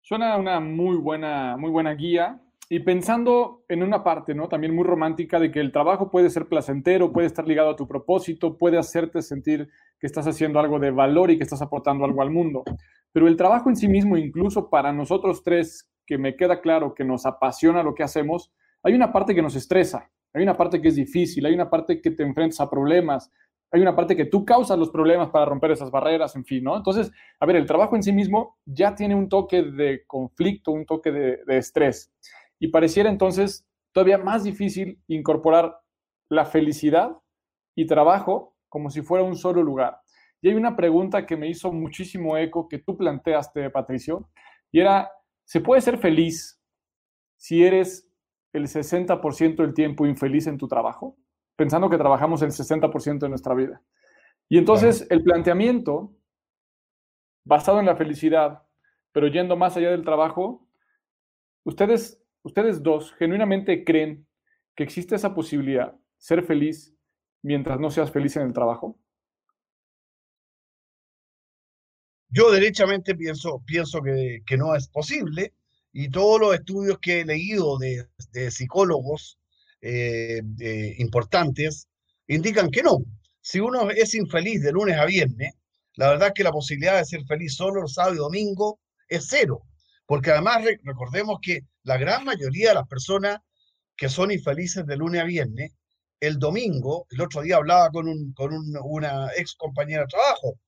Suena una muy buena, muy buena guía. Y pensando en una parte, ¿no? También muy romántica de que el trabajo puede ser placentero, puede estar ligado a tu propósito, puede hacerte sentir que estás haciendo algo de valor y que estás aportando algo al mundo. Pero el trabajo en sí mismo, incluso para nosotros tres, que me queda claro que nos apasiona lo que hacemos, hay una parte que nos estresa, hay una parte que es difícil, hay una parte que te enfrentas a problemas, hay una parte que tú causas los problemas para romper esas barreras, en fin, ¿no? Entonces, a ver, el trabajo en sí mismo ya tiene un toque de conflicto, un toque de, de estrés y pareciera entonces todavía más difícil incorporar la felicidad y trabajo como si fuera un solo lugar. Y hay una pregunta que me hizo muchísimo eco que tú planteaste, Patricio, y era, ¿se puede ser feliz si eres el 60% del tiempo infeliz en tu trabajo? Pensando que trabajamos el 60% de nuestra vida. Y entonces el planteamiento, basado en la felicidad, pero yendo más allá del trabajo, ustedes ¿ustedes dos genuinamente creen que existe esa posibilidad, ser feliz mientras no seas feliz en el trabajo? Yo derechamente pienso, pienso que, que no es posible y todos los estudios que he leído de, de psicólogos eh, importantes indican que no. Si uno es infeliz de lunes a viernes, la verdad es que la posibilidad de ser feliz solo el sábado y domingo es cero. Porque además recordemos que la gran mayoría de las personas que son infelices de lunes a viernes, el domingo, el otro día hablaba con, un, con una ex compañera de trabajo,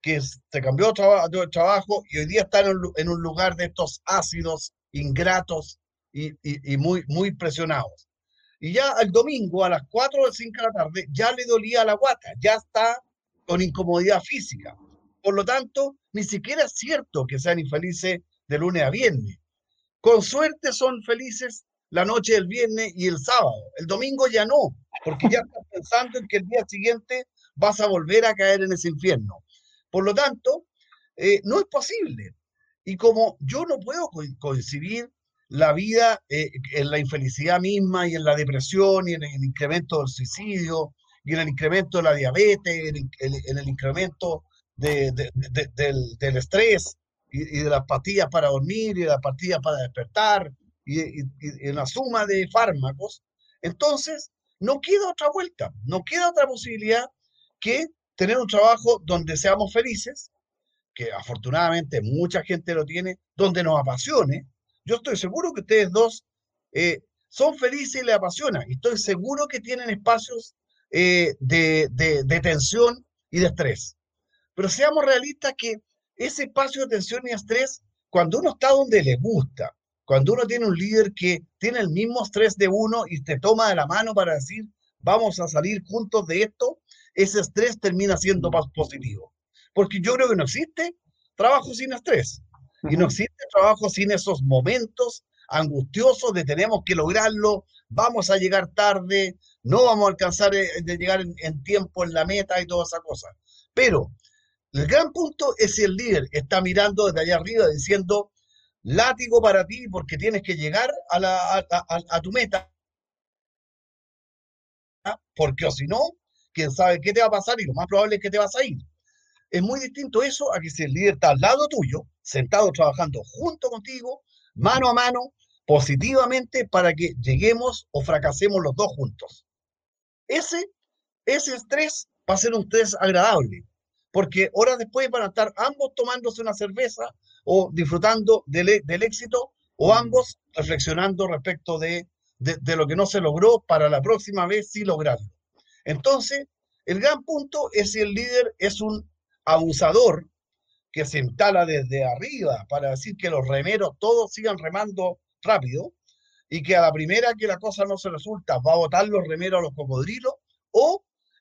que se cambió de trabajo y hoy día está en un, lugar de estos ácidos, ingratos y, y, muy, muy presionados. Y ya el domingo a las 4 o 5 de la tarde ya le dolía la guata, ya está con incomodidad física. Por lo tanto, ni siquiera es cierto que sean infelices de lunes a viernes. Con suerte son felices la noche del viernes y el sábado. El domingo ya no, porque ya estás pensando en que el día siguiente vas a volver a caer en ese infierno. Por lo tanto, eh, no es posible. Y como yo no puedo coincidir la vida eh, en la infelicidad misma y en la depresión y en el incremento del suicidio y en el incremento de la diabetes, en, el incremento del, estrés y, de las pastillas para dormir y de las pastillas para despertar y, en la suma de fármacos, entonces no queda otra vuelta, no queda otra posibilidad que tener un trabajo donde seamos felices, que afortunadamente mucha gente lo tiene, donde nos apasione. Yo estoy seguro que ustedes dos eh, son felices y les apasiona. Y estoy seguro que tienen espacios eh, de, de, tensión y de estrés. Pero seamos realistas que ese espacio de tensión y estrés, cuando uno está donde le gusta, cuando uno tiene un líder que tiene el mismo estrés de uno y te toma de la mano para decir, vamos a salir juntos de esto, ese estrés termina siendo más positivo. Porque yo creo que no existe trabajo sin estrés. Y no existe trabajo sin esos momentos angustiosos de tenemos que lograrlo, vamos a llegar tarde, no vamos a alcanzar eh, de llegar en, tiempo en la meta y toda esa cosa. Pero el gran punto es si el líder está mirando desde allá arriba diciendo, látigo para ti porque tienes que llegar a, la, tu meta, porque o si no, quién sabe qué te va a pasar y lo más probable es que te vas a ir. Es muy distinto eso a que si el líder está al lado tuyo, sentado trabajando junto contigo, mano a mano, positivamente para que lleguemos o fracasemos los dos juntos. Ese, ese estrés va a ser un estrés agradable, porque horas después van a estar ambos tomándose una cerveza o disfrutando del, e, del éxito o mm. ambos reflexionando respecto de, de, lo que no se logró para la próxima vez sí lograrlo. Entonces, el gran punto es si el líder es un abusador que se instala desde arriba para decir que los remeros todos sigan remando rápido, y que a la primera que la cosa no se resulta va a botar los remeros a los cocodrilos,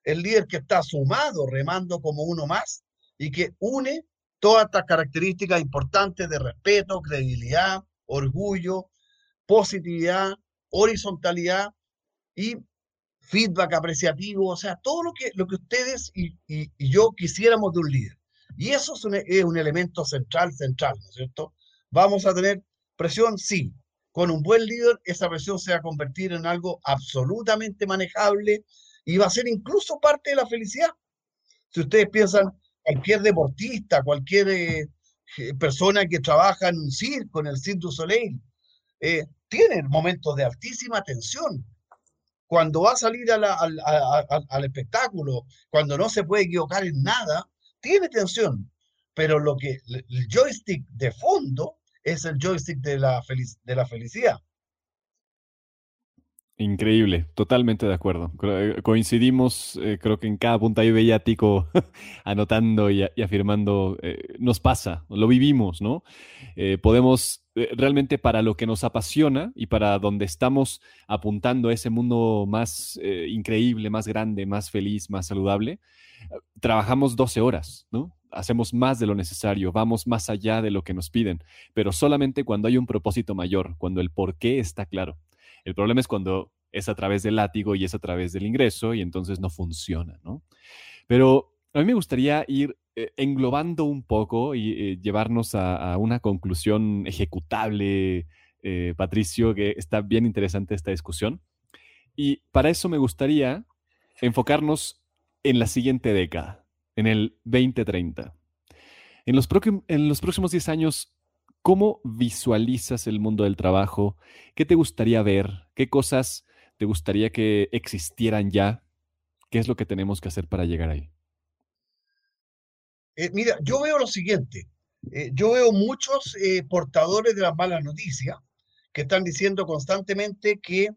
el líder que está sumado remando como uno más y que une todas estas características importantes de respeto, credibilidad, orgullo, positividad, horizontalidad y feedback apreciativo, o sea, todo lo que, lo que ustedes y, yo quisiéramos de un líder. Y eso es un, elemento central, central, ¿no es cierto? Vamos a tener presión, sí, con un buen líder, esa presión se va a convertir en algo absolutamente manejable y va a ser incluso parte de la felicidad. Si ustedes piensan, cualquier deportista, cualquier eh, persona que trabaja en un circo, en el Cirque du Soleil, eh, tiene momentos de altísima tensión. Cuando va a salir al espectáculo, cuando no se puede equivocar en nada, tiene tensión. Pero lo que el joystick de fondo es el joystick de la, de la felicidad. Increíble, totalmente de acuerdo. Eh, coincidimos, eh, creo que en cada punto ahí veía Tico anotando y, afirmando, eh, nos pasa, lo vivimos, ¿no? podemos realmente para lo que nos apasiona y para donde estamos apuntando a ese mundo más increíble, más grande, más feliz, más saludable, trabajamos 12 horas, ¿no? hacemos más de lo necesario, vamos más allá de lo que nos piden, pero solamente cuando hay un propósito mayor, cuando el por qué está claro. El problema es cuando es a través del látigo y es a través del ingreso y entonces no funciona, ¿no? Pero a mí me gustaría ir eh, englobando un poco y eh, llevarnos a, una conclusión ejecutable, eh, Patricio, que está bien interesante esta discusión. Y para eso me gustaría enfocarnos en la siguiente década, en el 2030. En en los próximos 10 años, ¿cómo visualizas el mundo del trabajo? ¿Qué te gustaría ver? ¿Qué cosas te gustaría que existieran ya? ¿Qué es lo que tenemos que hacer para llegar ahí? Eh, mira, yo veo lo siguiente. Eh, yo veo muchos eh, portadores de las malas noticias que están diciendo constantemente que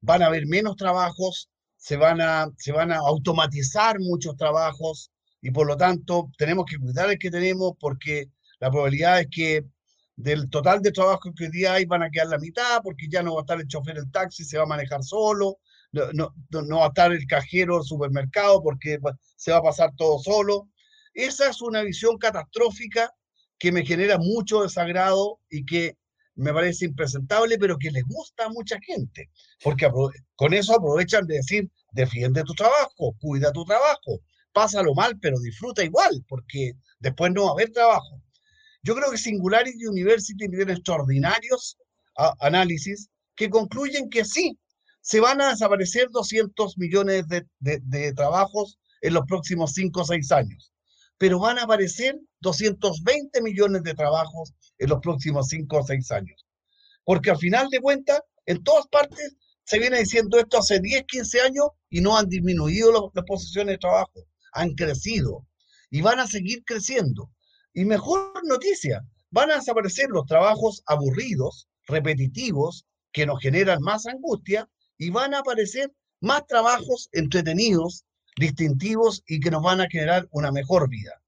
van a haber menos trabajos, se van a, se van a automatizar muchos trabajos y por lo tanto tenemos que cuidar el que tenemos porque la probabilidad es que del total de trabajo que hoy día hay van a quedar la mitad porque ya no va a estar el chofer del taxi, se va a manejar solo, no, no, no va a estar el cajero del supermercado porque se va a pasar todo solo. Esa es una visión catastrófica que me genera mucho desagrado y que me parece impresentable, pero que le gusta a mucha gente, porque con eso aprovechan de decir, defiende tu trabajo, cuida tu trabajo, pásalo mal, pero disfruta igual, porque después no va a haber trabajo. Yo creo que Singularity University tiene extraordinarios análisis que concluyen que sí, se van a desaparecer 200 millones de, trabajos en los próximos 5 o 6 años pero van a aparecer 220 millones de trabajos en los próximos 5 o 6 años. Porque al final de cuentas, en todas partes se viene diciendo esto hace 10, 15 años y no han disminuido las posiciones de trabajo, han crecido y van a seguir creciendo. Y mejor noticia, van a desaparecer los trabajos aburridos, repetitivos, que nos generan más angustia y van a aparecer más trabajos entretenidos, distintivos y que nos van a generar una mejor vida.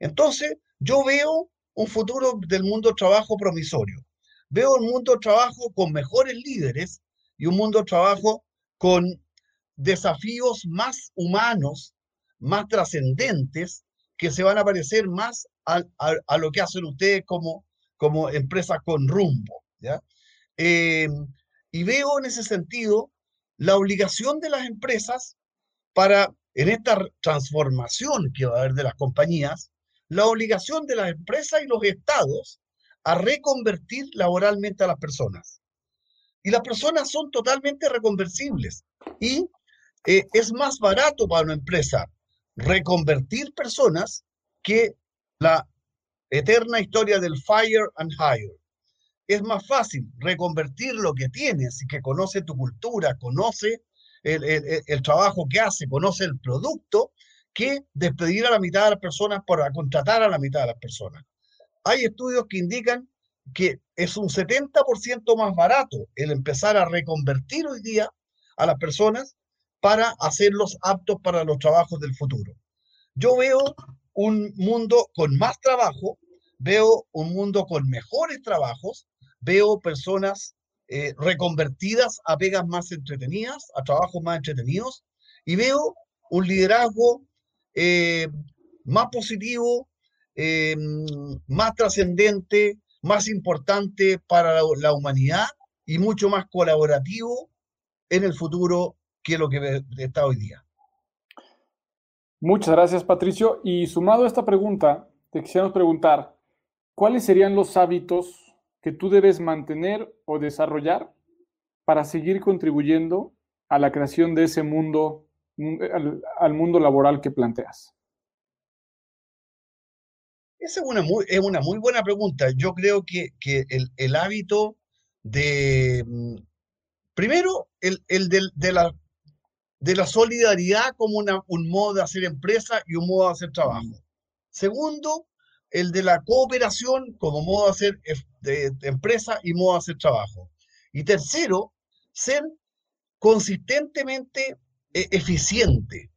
Entonces, yo veo un futuro del mundo trabajo promisorio. Veo un mundo trabajo con mejores líderes y un mundo trabajo con desafíos más humanos, más trascendentes, que se van a parecer más a, lo que hacen ustedes como, como empresas con rumbo. ¿ya? Eh, y veo en ese sentido la obligación de las empresas para en esta transformación que va a haber de las compañías, la obligación de las empresas y los estados a reconvertir laboralmente a las personas. Y las personas son totalmente reconversibles. Y eh, es más barato para una empresa reconvertir personas que la eterna historia del fire and hire. Es más fácil reconvertir lo que tienes y que conoce tu cultura, conoce el, trabajo que hace, conoce el producto, que despedir a la mitad de las personas para contratar a la mitad de las personas. Hay estudios que indican que es un 70% más barato el empezar a reconvertir hoy día a las personas para hacerlos aptos para los trabajos del futuro. Yo veo un mundo con más trabajo, veo un mundo con mejores trabajos, veo personas eh, reconvertidas a pegas más entretenidas, a trabajos más entretenidos, y veo un liderazgo eh, más positivo, eh, más trascendente, más importante para la, humanidad y mucho más colaborativo en el futuro que lo que está hoy día. Muchas gracias, Patricio. Y sumado a esta pregunta, te quisiéramos preguntar, ¿cuáles serían los hábitos que tú debes mantener o desarrollar para seguir contribuyendo a la creación de ese mundo, al, mundo laboral que planteas? Esa es una muy, es una muy buena pregunta. Yo creo que, el, hábito de, mm, primero, el, de, la, de la solidaridad como un modo de hacer empresa y un modo de hacer trabajo. Segundo, el de la cooperación como modo de hacer de, empresa y modo de hacer trabajo. Y tercero, ser consistentemente eh, eficiente,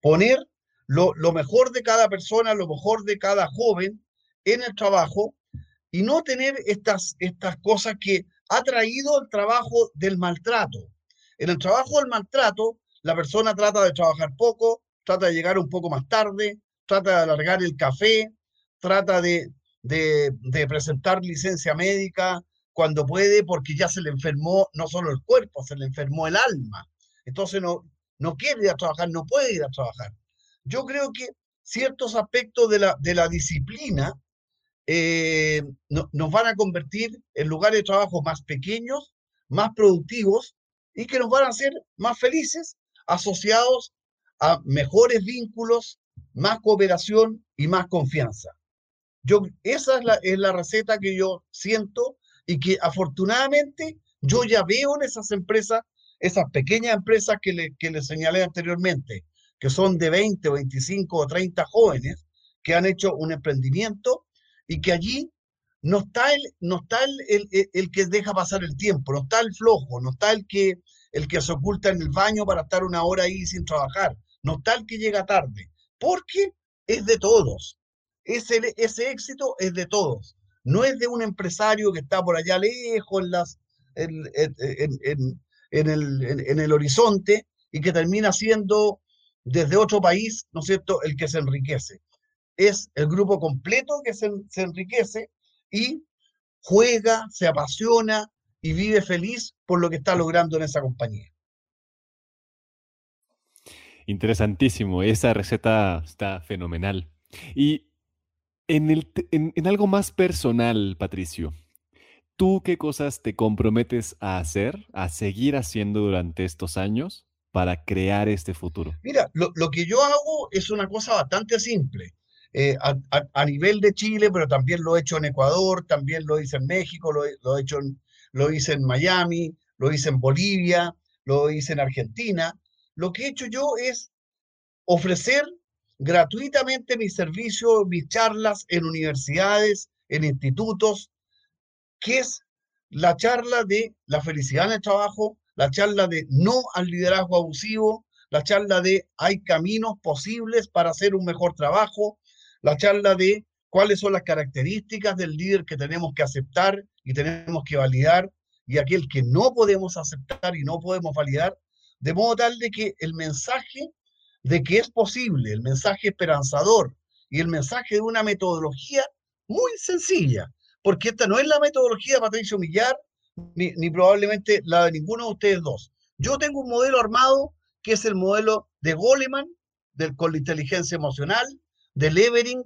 poner lo, mejor de cada persona, lo mejor de cada joven en el trabajo y no tener estas, estas cosas que ha traído el trabajo del maltrato. En el trabajo del maltrato, la persona trata de trabajar poco, trata de llegar un poco más tarde, trata de alargar el café, trata de, presentar licencia médica cuando puede porque ya se le enfermó no solo el cuerpo, se le enfermó el alma. Entonces no, no quiere ir a trabajar, no puede ir a trabajar. Yo creo que ciertos aspectos de la, de la disciplina eh, nos van a convertir en lugares de trabajo más pequeños, más productivos y que nos van a hacer más felices, asociados a mejores vínculos, más cooperación y más confianza. Yo, esa es la, es la receta que yo siento y que afortunadamente yo ya veo en esas empresas, esas pequeñas empresas que le, que le señalé anteriormente, que son de 20 o 25 o 30 jóvenes que han hecho un emprendimiento y que allí no está el, no está el, el, que deja pasar el tiempo, no está el flojo, no está el que, el que se oculta en el baño para estar una hora ahí sin trabajar, no está el que llega tarde, porque es de todos. Ese, ese éxito es de todos. No es de un empresario que está por allá lejos en, las, en, en, el, el horizonte y que termina siendo desde otro país, ¿no es cierto?, el que se enriquece. Es el grupo completo que se, se enriquece y juega, se apasiona y vive feliz por lo que está logrando en esa compañía. Interesantísimo, esa receta está fenomenal. Y en, el, en, algo más personal, Patricio, ¿tú qué cosas te comprometes a hacer, a seguir haciendo durante estos años para crear este futuro? Mira, lo, que yo hago es una cosa bastante simple. Eh, a, nivel de Chile, pero también lo he hecho en Ecuador, también lo hice en México, lo, lo, he hecho lo hice en Miami, lo hice en Bolivia, lo hice en Argentina. Lo que he hecho yo es ofrecer gratuitamente mis servicios, mis charlas en universidades, en institutos, que es la charla de la felicidad en el trabajo, la charla de no al liderazgo abusivo, la charla de hay caminos posibles para hacer un mejor trabajo, la charla de cuáles son las características del líder que tenemos que aceptar y tenemos que validar y aquel que no podemos aceptar y no podemos validar, de modo tal de que el mensaje de que es posible, el mensaje esperanzador y el mensaje de una metodología muy sencilla, porque esta no es la metodología de Patricio Millar, ni, probablemente la de ninguno de ustedes dos. Yo tengo un modelo armado que es el modelo de Goleman, del, con la inteligencia emocional, de Levering,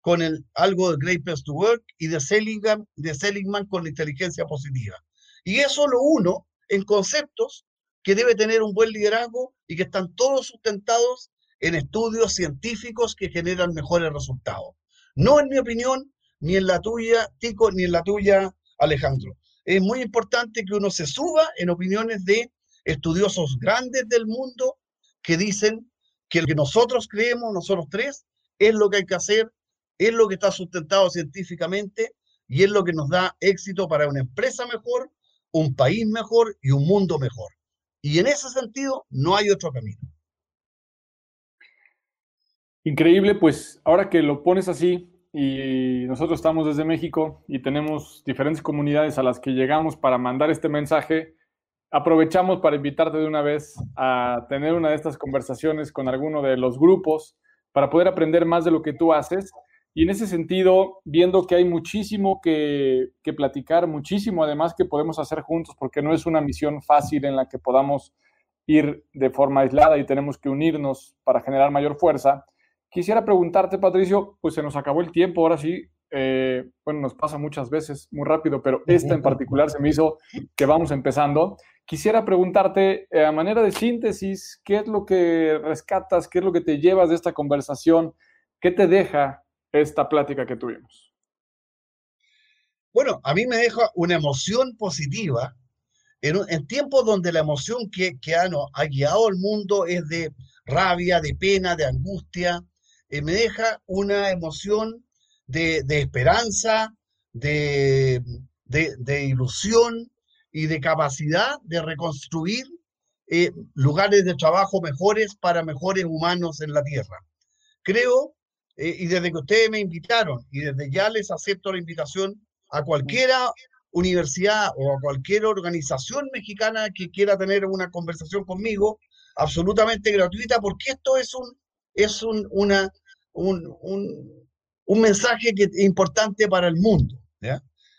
con el, algo de Great Place to Work, y de Seligman, de Seligman con la inteligencia positiva. Y eso lo uno en conceptos que debe tener un buen liderazgo y que están todos sustentados en estudios científicos que generan mejores resultados. No en mi opinión, ni en la tuya, Tico, ni en la tuya, Alejandro. Es muy importante que uno se suba en opiniones de estudiosos grandes del mundo que dicen que lo que nosotros creemos, nosotros tres, es lo que hay que hacer, es lo que está sustentado científicamente y es lo que nos da éxito para una empresa mejor, un país mejor y un mundo mejor. Y en ese sentido, no hay otro camino. Increíble, pues ahora que lo pones así y nosotros estamos desde México y tenemos diferentes comunidades a las que llegamos para mandar este mensaje, aprovechamos para invitarte de una vez a tener una de estas conversaciones con alguno de los grupos para poder aprender más de lo que tú haces y en ese sentido, viendo que hay muchísimo que, platicar, muchísimo además que podemos hacer juntos, porque no es una misión fácil en la que podamos ir de forma aislada y tenemos que unirnos para generar mayor fuerza. Quisiera preguntarte, Patricio, pues se nos acabó el tiempo, ahora sí, eh, bueno, nos pasa muchas veces muy rápido, pero esta en particular se me hizo que vamos empezando. Quisiera preguntarte, eh, a manera de síntesis, ¿qué es lo que rescatas, qué es lo que te llevas de esta conversación? ¿Qué te deja esta plática que tuvimos? Bueno, a mí me deja una emoción positiva en, tiempos donde la emoción que, que ha, guiado al mundo es de rabia, de pena, de angustia. Eh, me deja una emoción de, esperanza, de, ilusión y de capacidad de reconstruir eh, lugares de trabajo mejores para mejores humanos en la Tierra. Creo eh, y desde que ustedes me invitaron y desde ya les acepto la invitación a cualquiera universidad o a cualquier organización mexicana que quiera tener una conversación conmigo, absolutamente gratuita, porque esto es un, es un, una, un, un, mensaje que es importante para el mundo.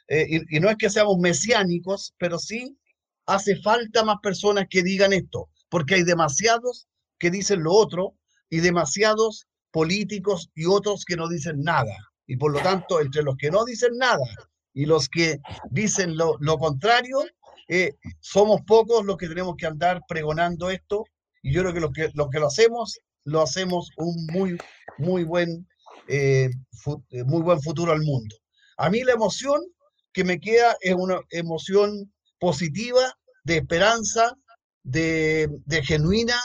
Eh, y, y, no es que seamos mesiánicos, pero sí hace falta más personas que digan esto, porque hay demasiados que dicen lo otro y demasiados políticos y otros que no dicen nada. y por lo tanto entre los que no dicen nada y los que dicen lo, contrario, eh, somos pocos los que tenemos que andar pregonando esto y yo creo que los que, los que lo hacemos, lo hacemos un muy, muy buen, eh, eh, muy buen futuro al mundo. A mí la emoción que me queda es una emoción positiva, de esperanza, de, genuina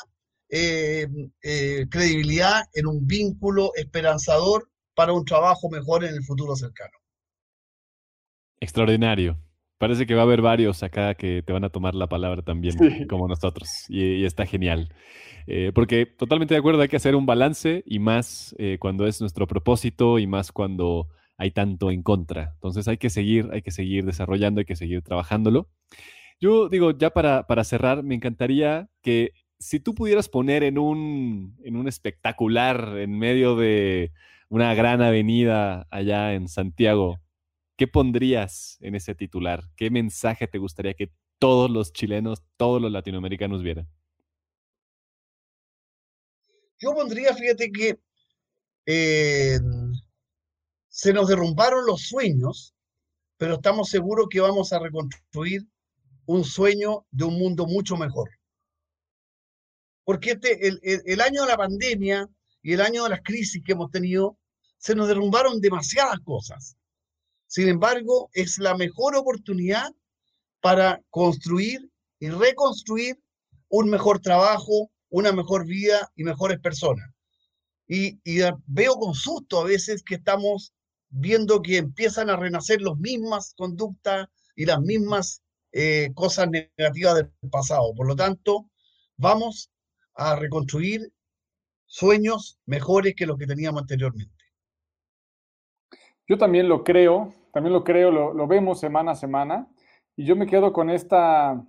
credibilidad en un vínculo esperanzador para un trabajo mejor en el futuro cercano. Extraordinario. Parece que va a haber varios acá que te van a tomar la palabra también, como nosotros, y, está genial. Eh, porque totalmente de acuerdo, hay que hacer un balance y más eh, cuando es nuestro propósito y más cuando hay tanto en contra. Entonces hay que seguir, hay que seguir desarrollando, hay que seguir trabajándolo. Yo digo, ya para, para cerrar, me encantaría que si tú pudieras poner en un, en un espectacular en medio de una gran avenida allá en Santiago, ¿qué pondrías en ese titular? ¿Qué mensaje te gustaría que todos los chilenos, todos los latinoamericanos vieran? Yo pondría, fíjate que eh, se nos derrumbaron los sueños, pero estamos seguros que vamos a reconstruir un sueño de un mundo mucho mejor. Porque este, el año de la pandemia y el año de las crisis que hemos tenido se nos derrumbaron demasiadas cosas. Sin embargo, es la mejor oportunidad para construir y reconstruir un mejor trabajo, una mejor vida y mejores personas. Y, veo con susto a veces que estamos viendo que empiezan a renacer las mismas conductas y las mismas eh, cosas negativas del pasado. Por lo tanto, vamos a reconstruir sueños mejores que los que teníamos anteriormente. Yo también lo creo, también lo creo, lo, vemos semana a semana, y yo me quedo con esta,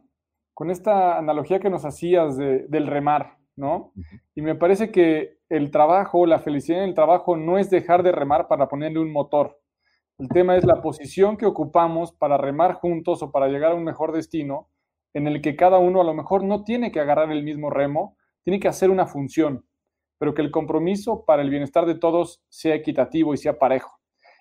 con esta analogía que nos hacías del remar, ¿no? Y me parece que el trabajo, la felicidad en el trabajo no es dejar de remar para ponerle un motor. El tema es la posición que ocupamos para remar juntos o para llegar a un mejor destino, en el que cada uno a lo mejor no tiene que agarrar el mismo remo, tiene que hacer una función, pero que el compromiso para el bienestar de todos sea equitativo y sea parejo.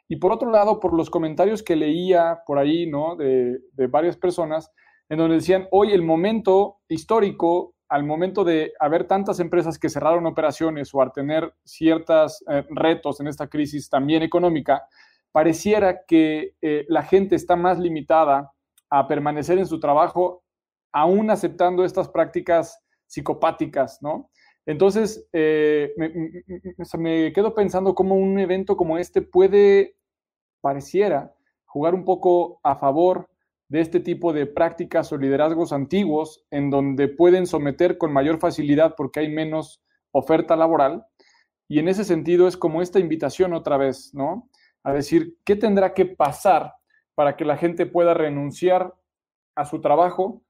Y por otro lado, por los comentarios que leía por ahí, ¿no? De, varias personas, en donde decían, hoy el momento histórico, al momento de haber tantas empresas que cerraron operaciones o al tener ciertos eh, retos en esta crisis también económica, pareciera que eh, la gente está más limitada a permanecer en su trabajo, aún aceptando estas prácticas psicopáticas, ¿no? Entonces, eh, me, quedo pensando cómo un evento como este puede, pareciera, jugar un poco a favor de este tipo de prácticas o liderazgos antiguos en donde pueden someter con mayor facilidad porque hay menos oferta laboral. Y en ese sentido es como esta invitación otra vez, ¿no? A decir, ¿qué tendrá que pasar para que la gente pueda renunciar a su trabajo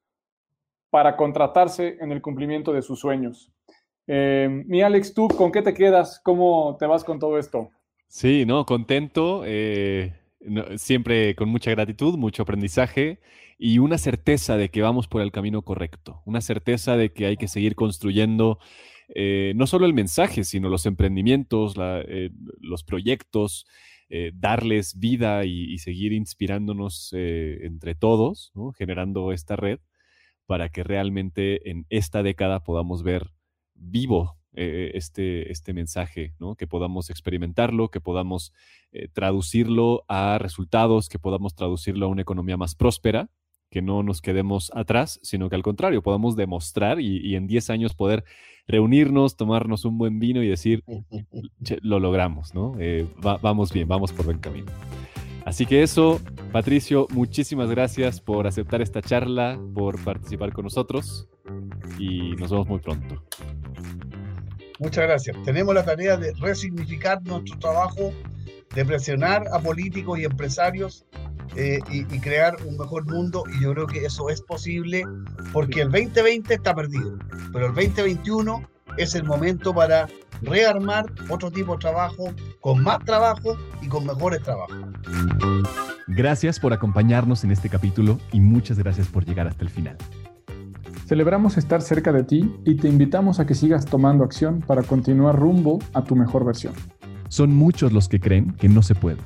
para contratarse en el cumplimiento de sus sueños? Eh, mi Alex, ¿tú con qué te quedas? ¿Cómo te vas con todo esto? Sí, no, contento, eh, siempre con mucha gratitud, mucho aprendizaje y una certeza de que vamos por el camino correcto, una certeza de que hay que seguir construyendo eh, no solo el mensaje, sino los emprendimientos, los proyectos, darles vida y, seguir inspirándonos entre todos, generando esta red para que realmente en esta década podamos ver vivo eh, este, este mensaje, ¿no? que podamos experimentarlo, que podamos eh, traducirlo a resultados, que podamos traducirlo a una economía más próspera, que no nos quedemos atrás, sino que al contrario, podamos demostrar y, en 10 años poder reunirnos, tomarnos un buen vino y decir, lo logramos, ¿no? Eh, vamos bien, vamos por buen camino. Así que eso, Patricio, muchísimas gracias por aceptar esta charla, por participar con nosotros y nos vemos muy pronto. Muchas gracias. Tenemos la tarea de resignificar nuestro trabajo, de presionar a políticos y empresarios eh, y, crear un mejor mundo y yo creo que eso es posible porque el 2020 está perdido, pero el 2021 es el momento para rearmar otro tipo de trabajo, con más trabajo y con mejores trabajos. Gracias por acompañarnos en este capítulo y muchas gracias por llegar hasta el final. Celebramos estar cerca de ti y te invitamos a que sigas tomando acción para continuar rumbo a tu mejor versión. Son muchos los que creen que no se puede.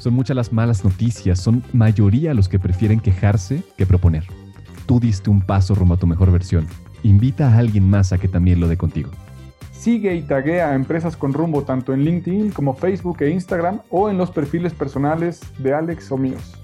Son muchas las malas noticias, son mayoría los que prefieren quejarse que proponer. Tú diste un paso rumbo a tu mejor versión. Invita a alguien más a que también lo dé contigo. Sigue y taguea a Empresas con Rumbo tanto en LinkedIn como Facebook e Instagram o en los perfiles personales de Alex o míos.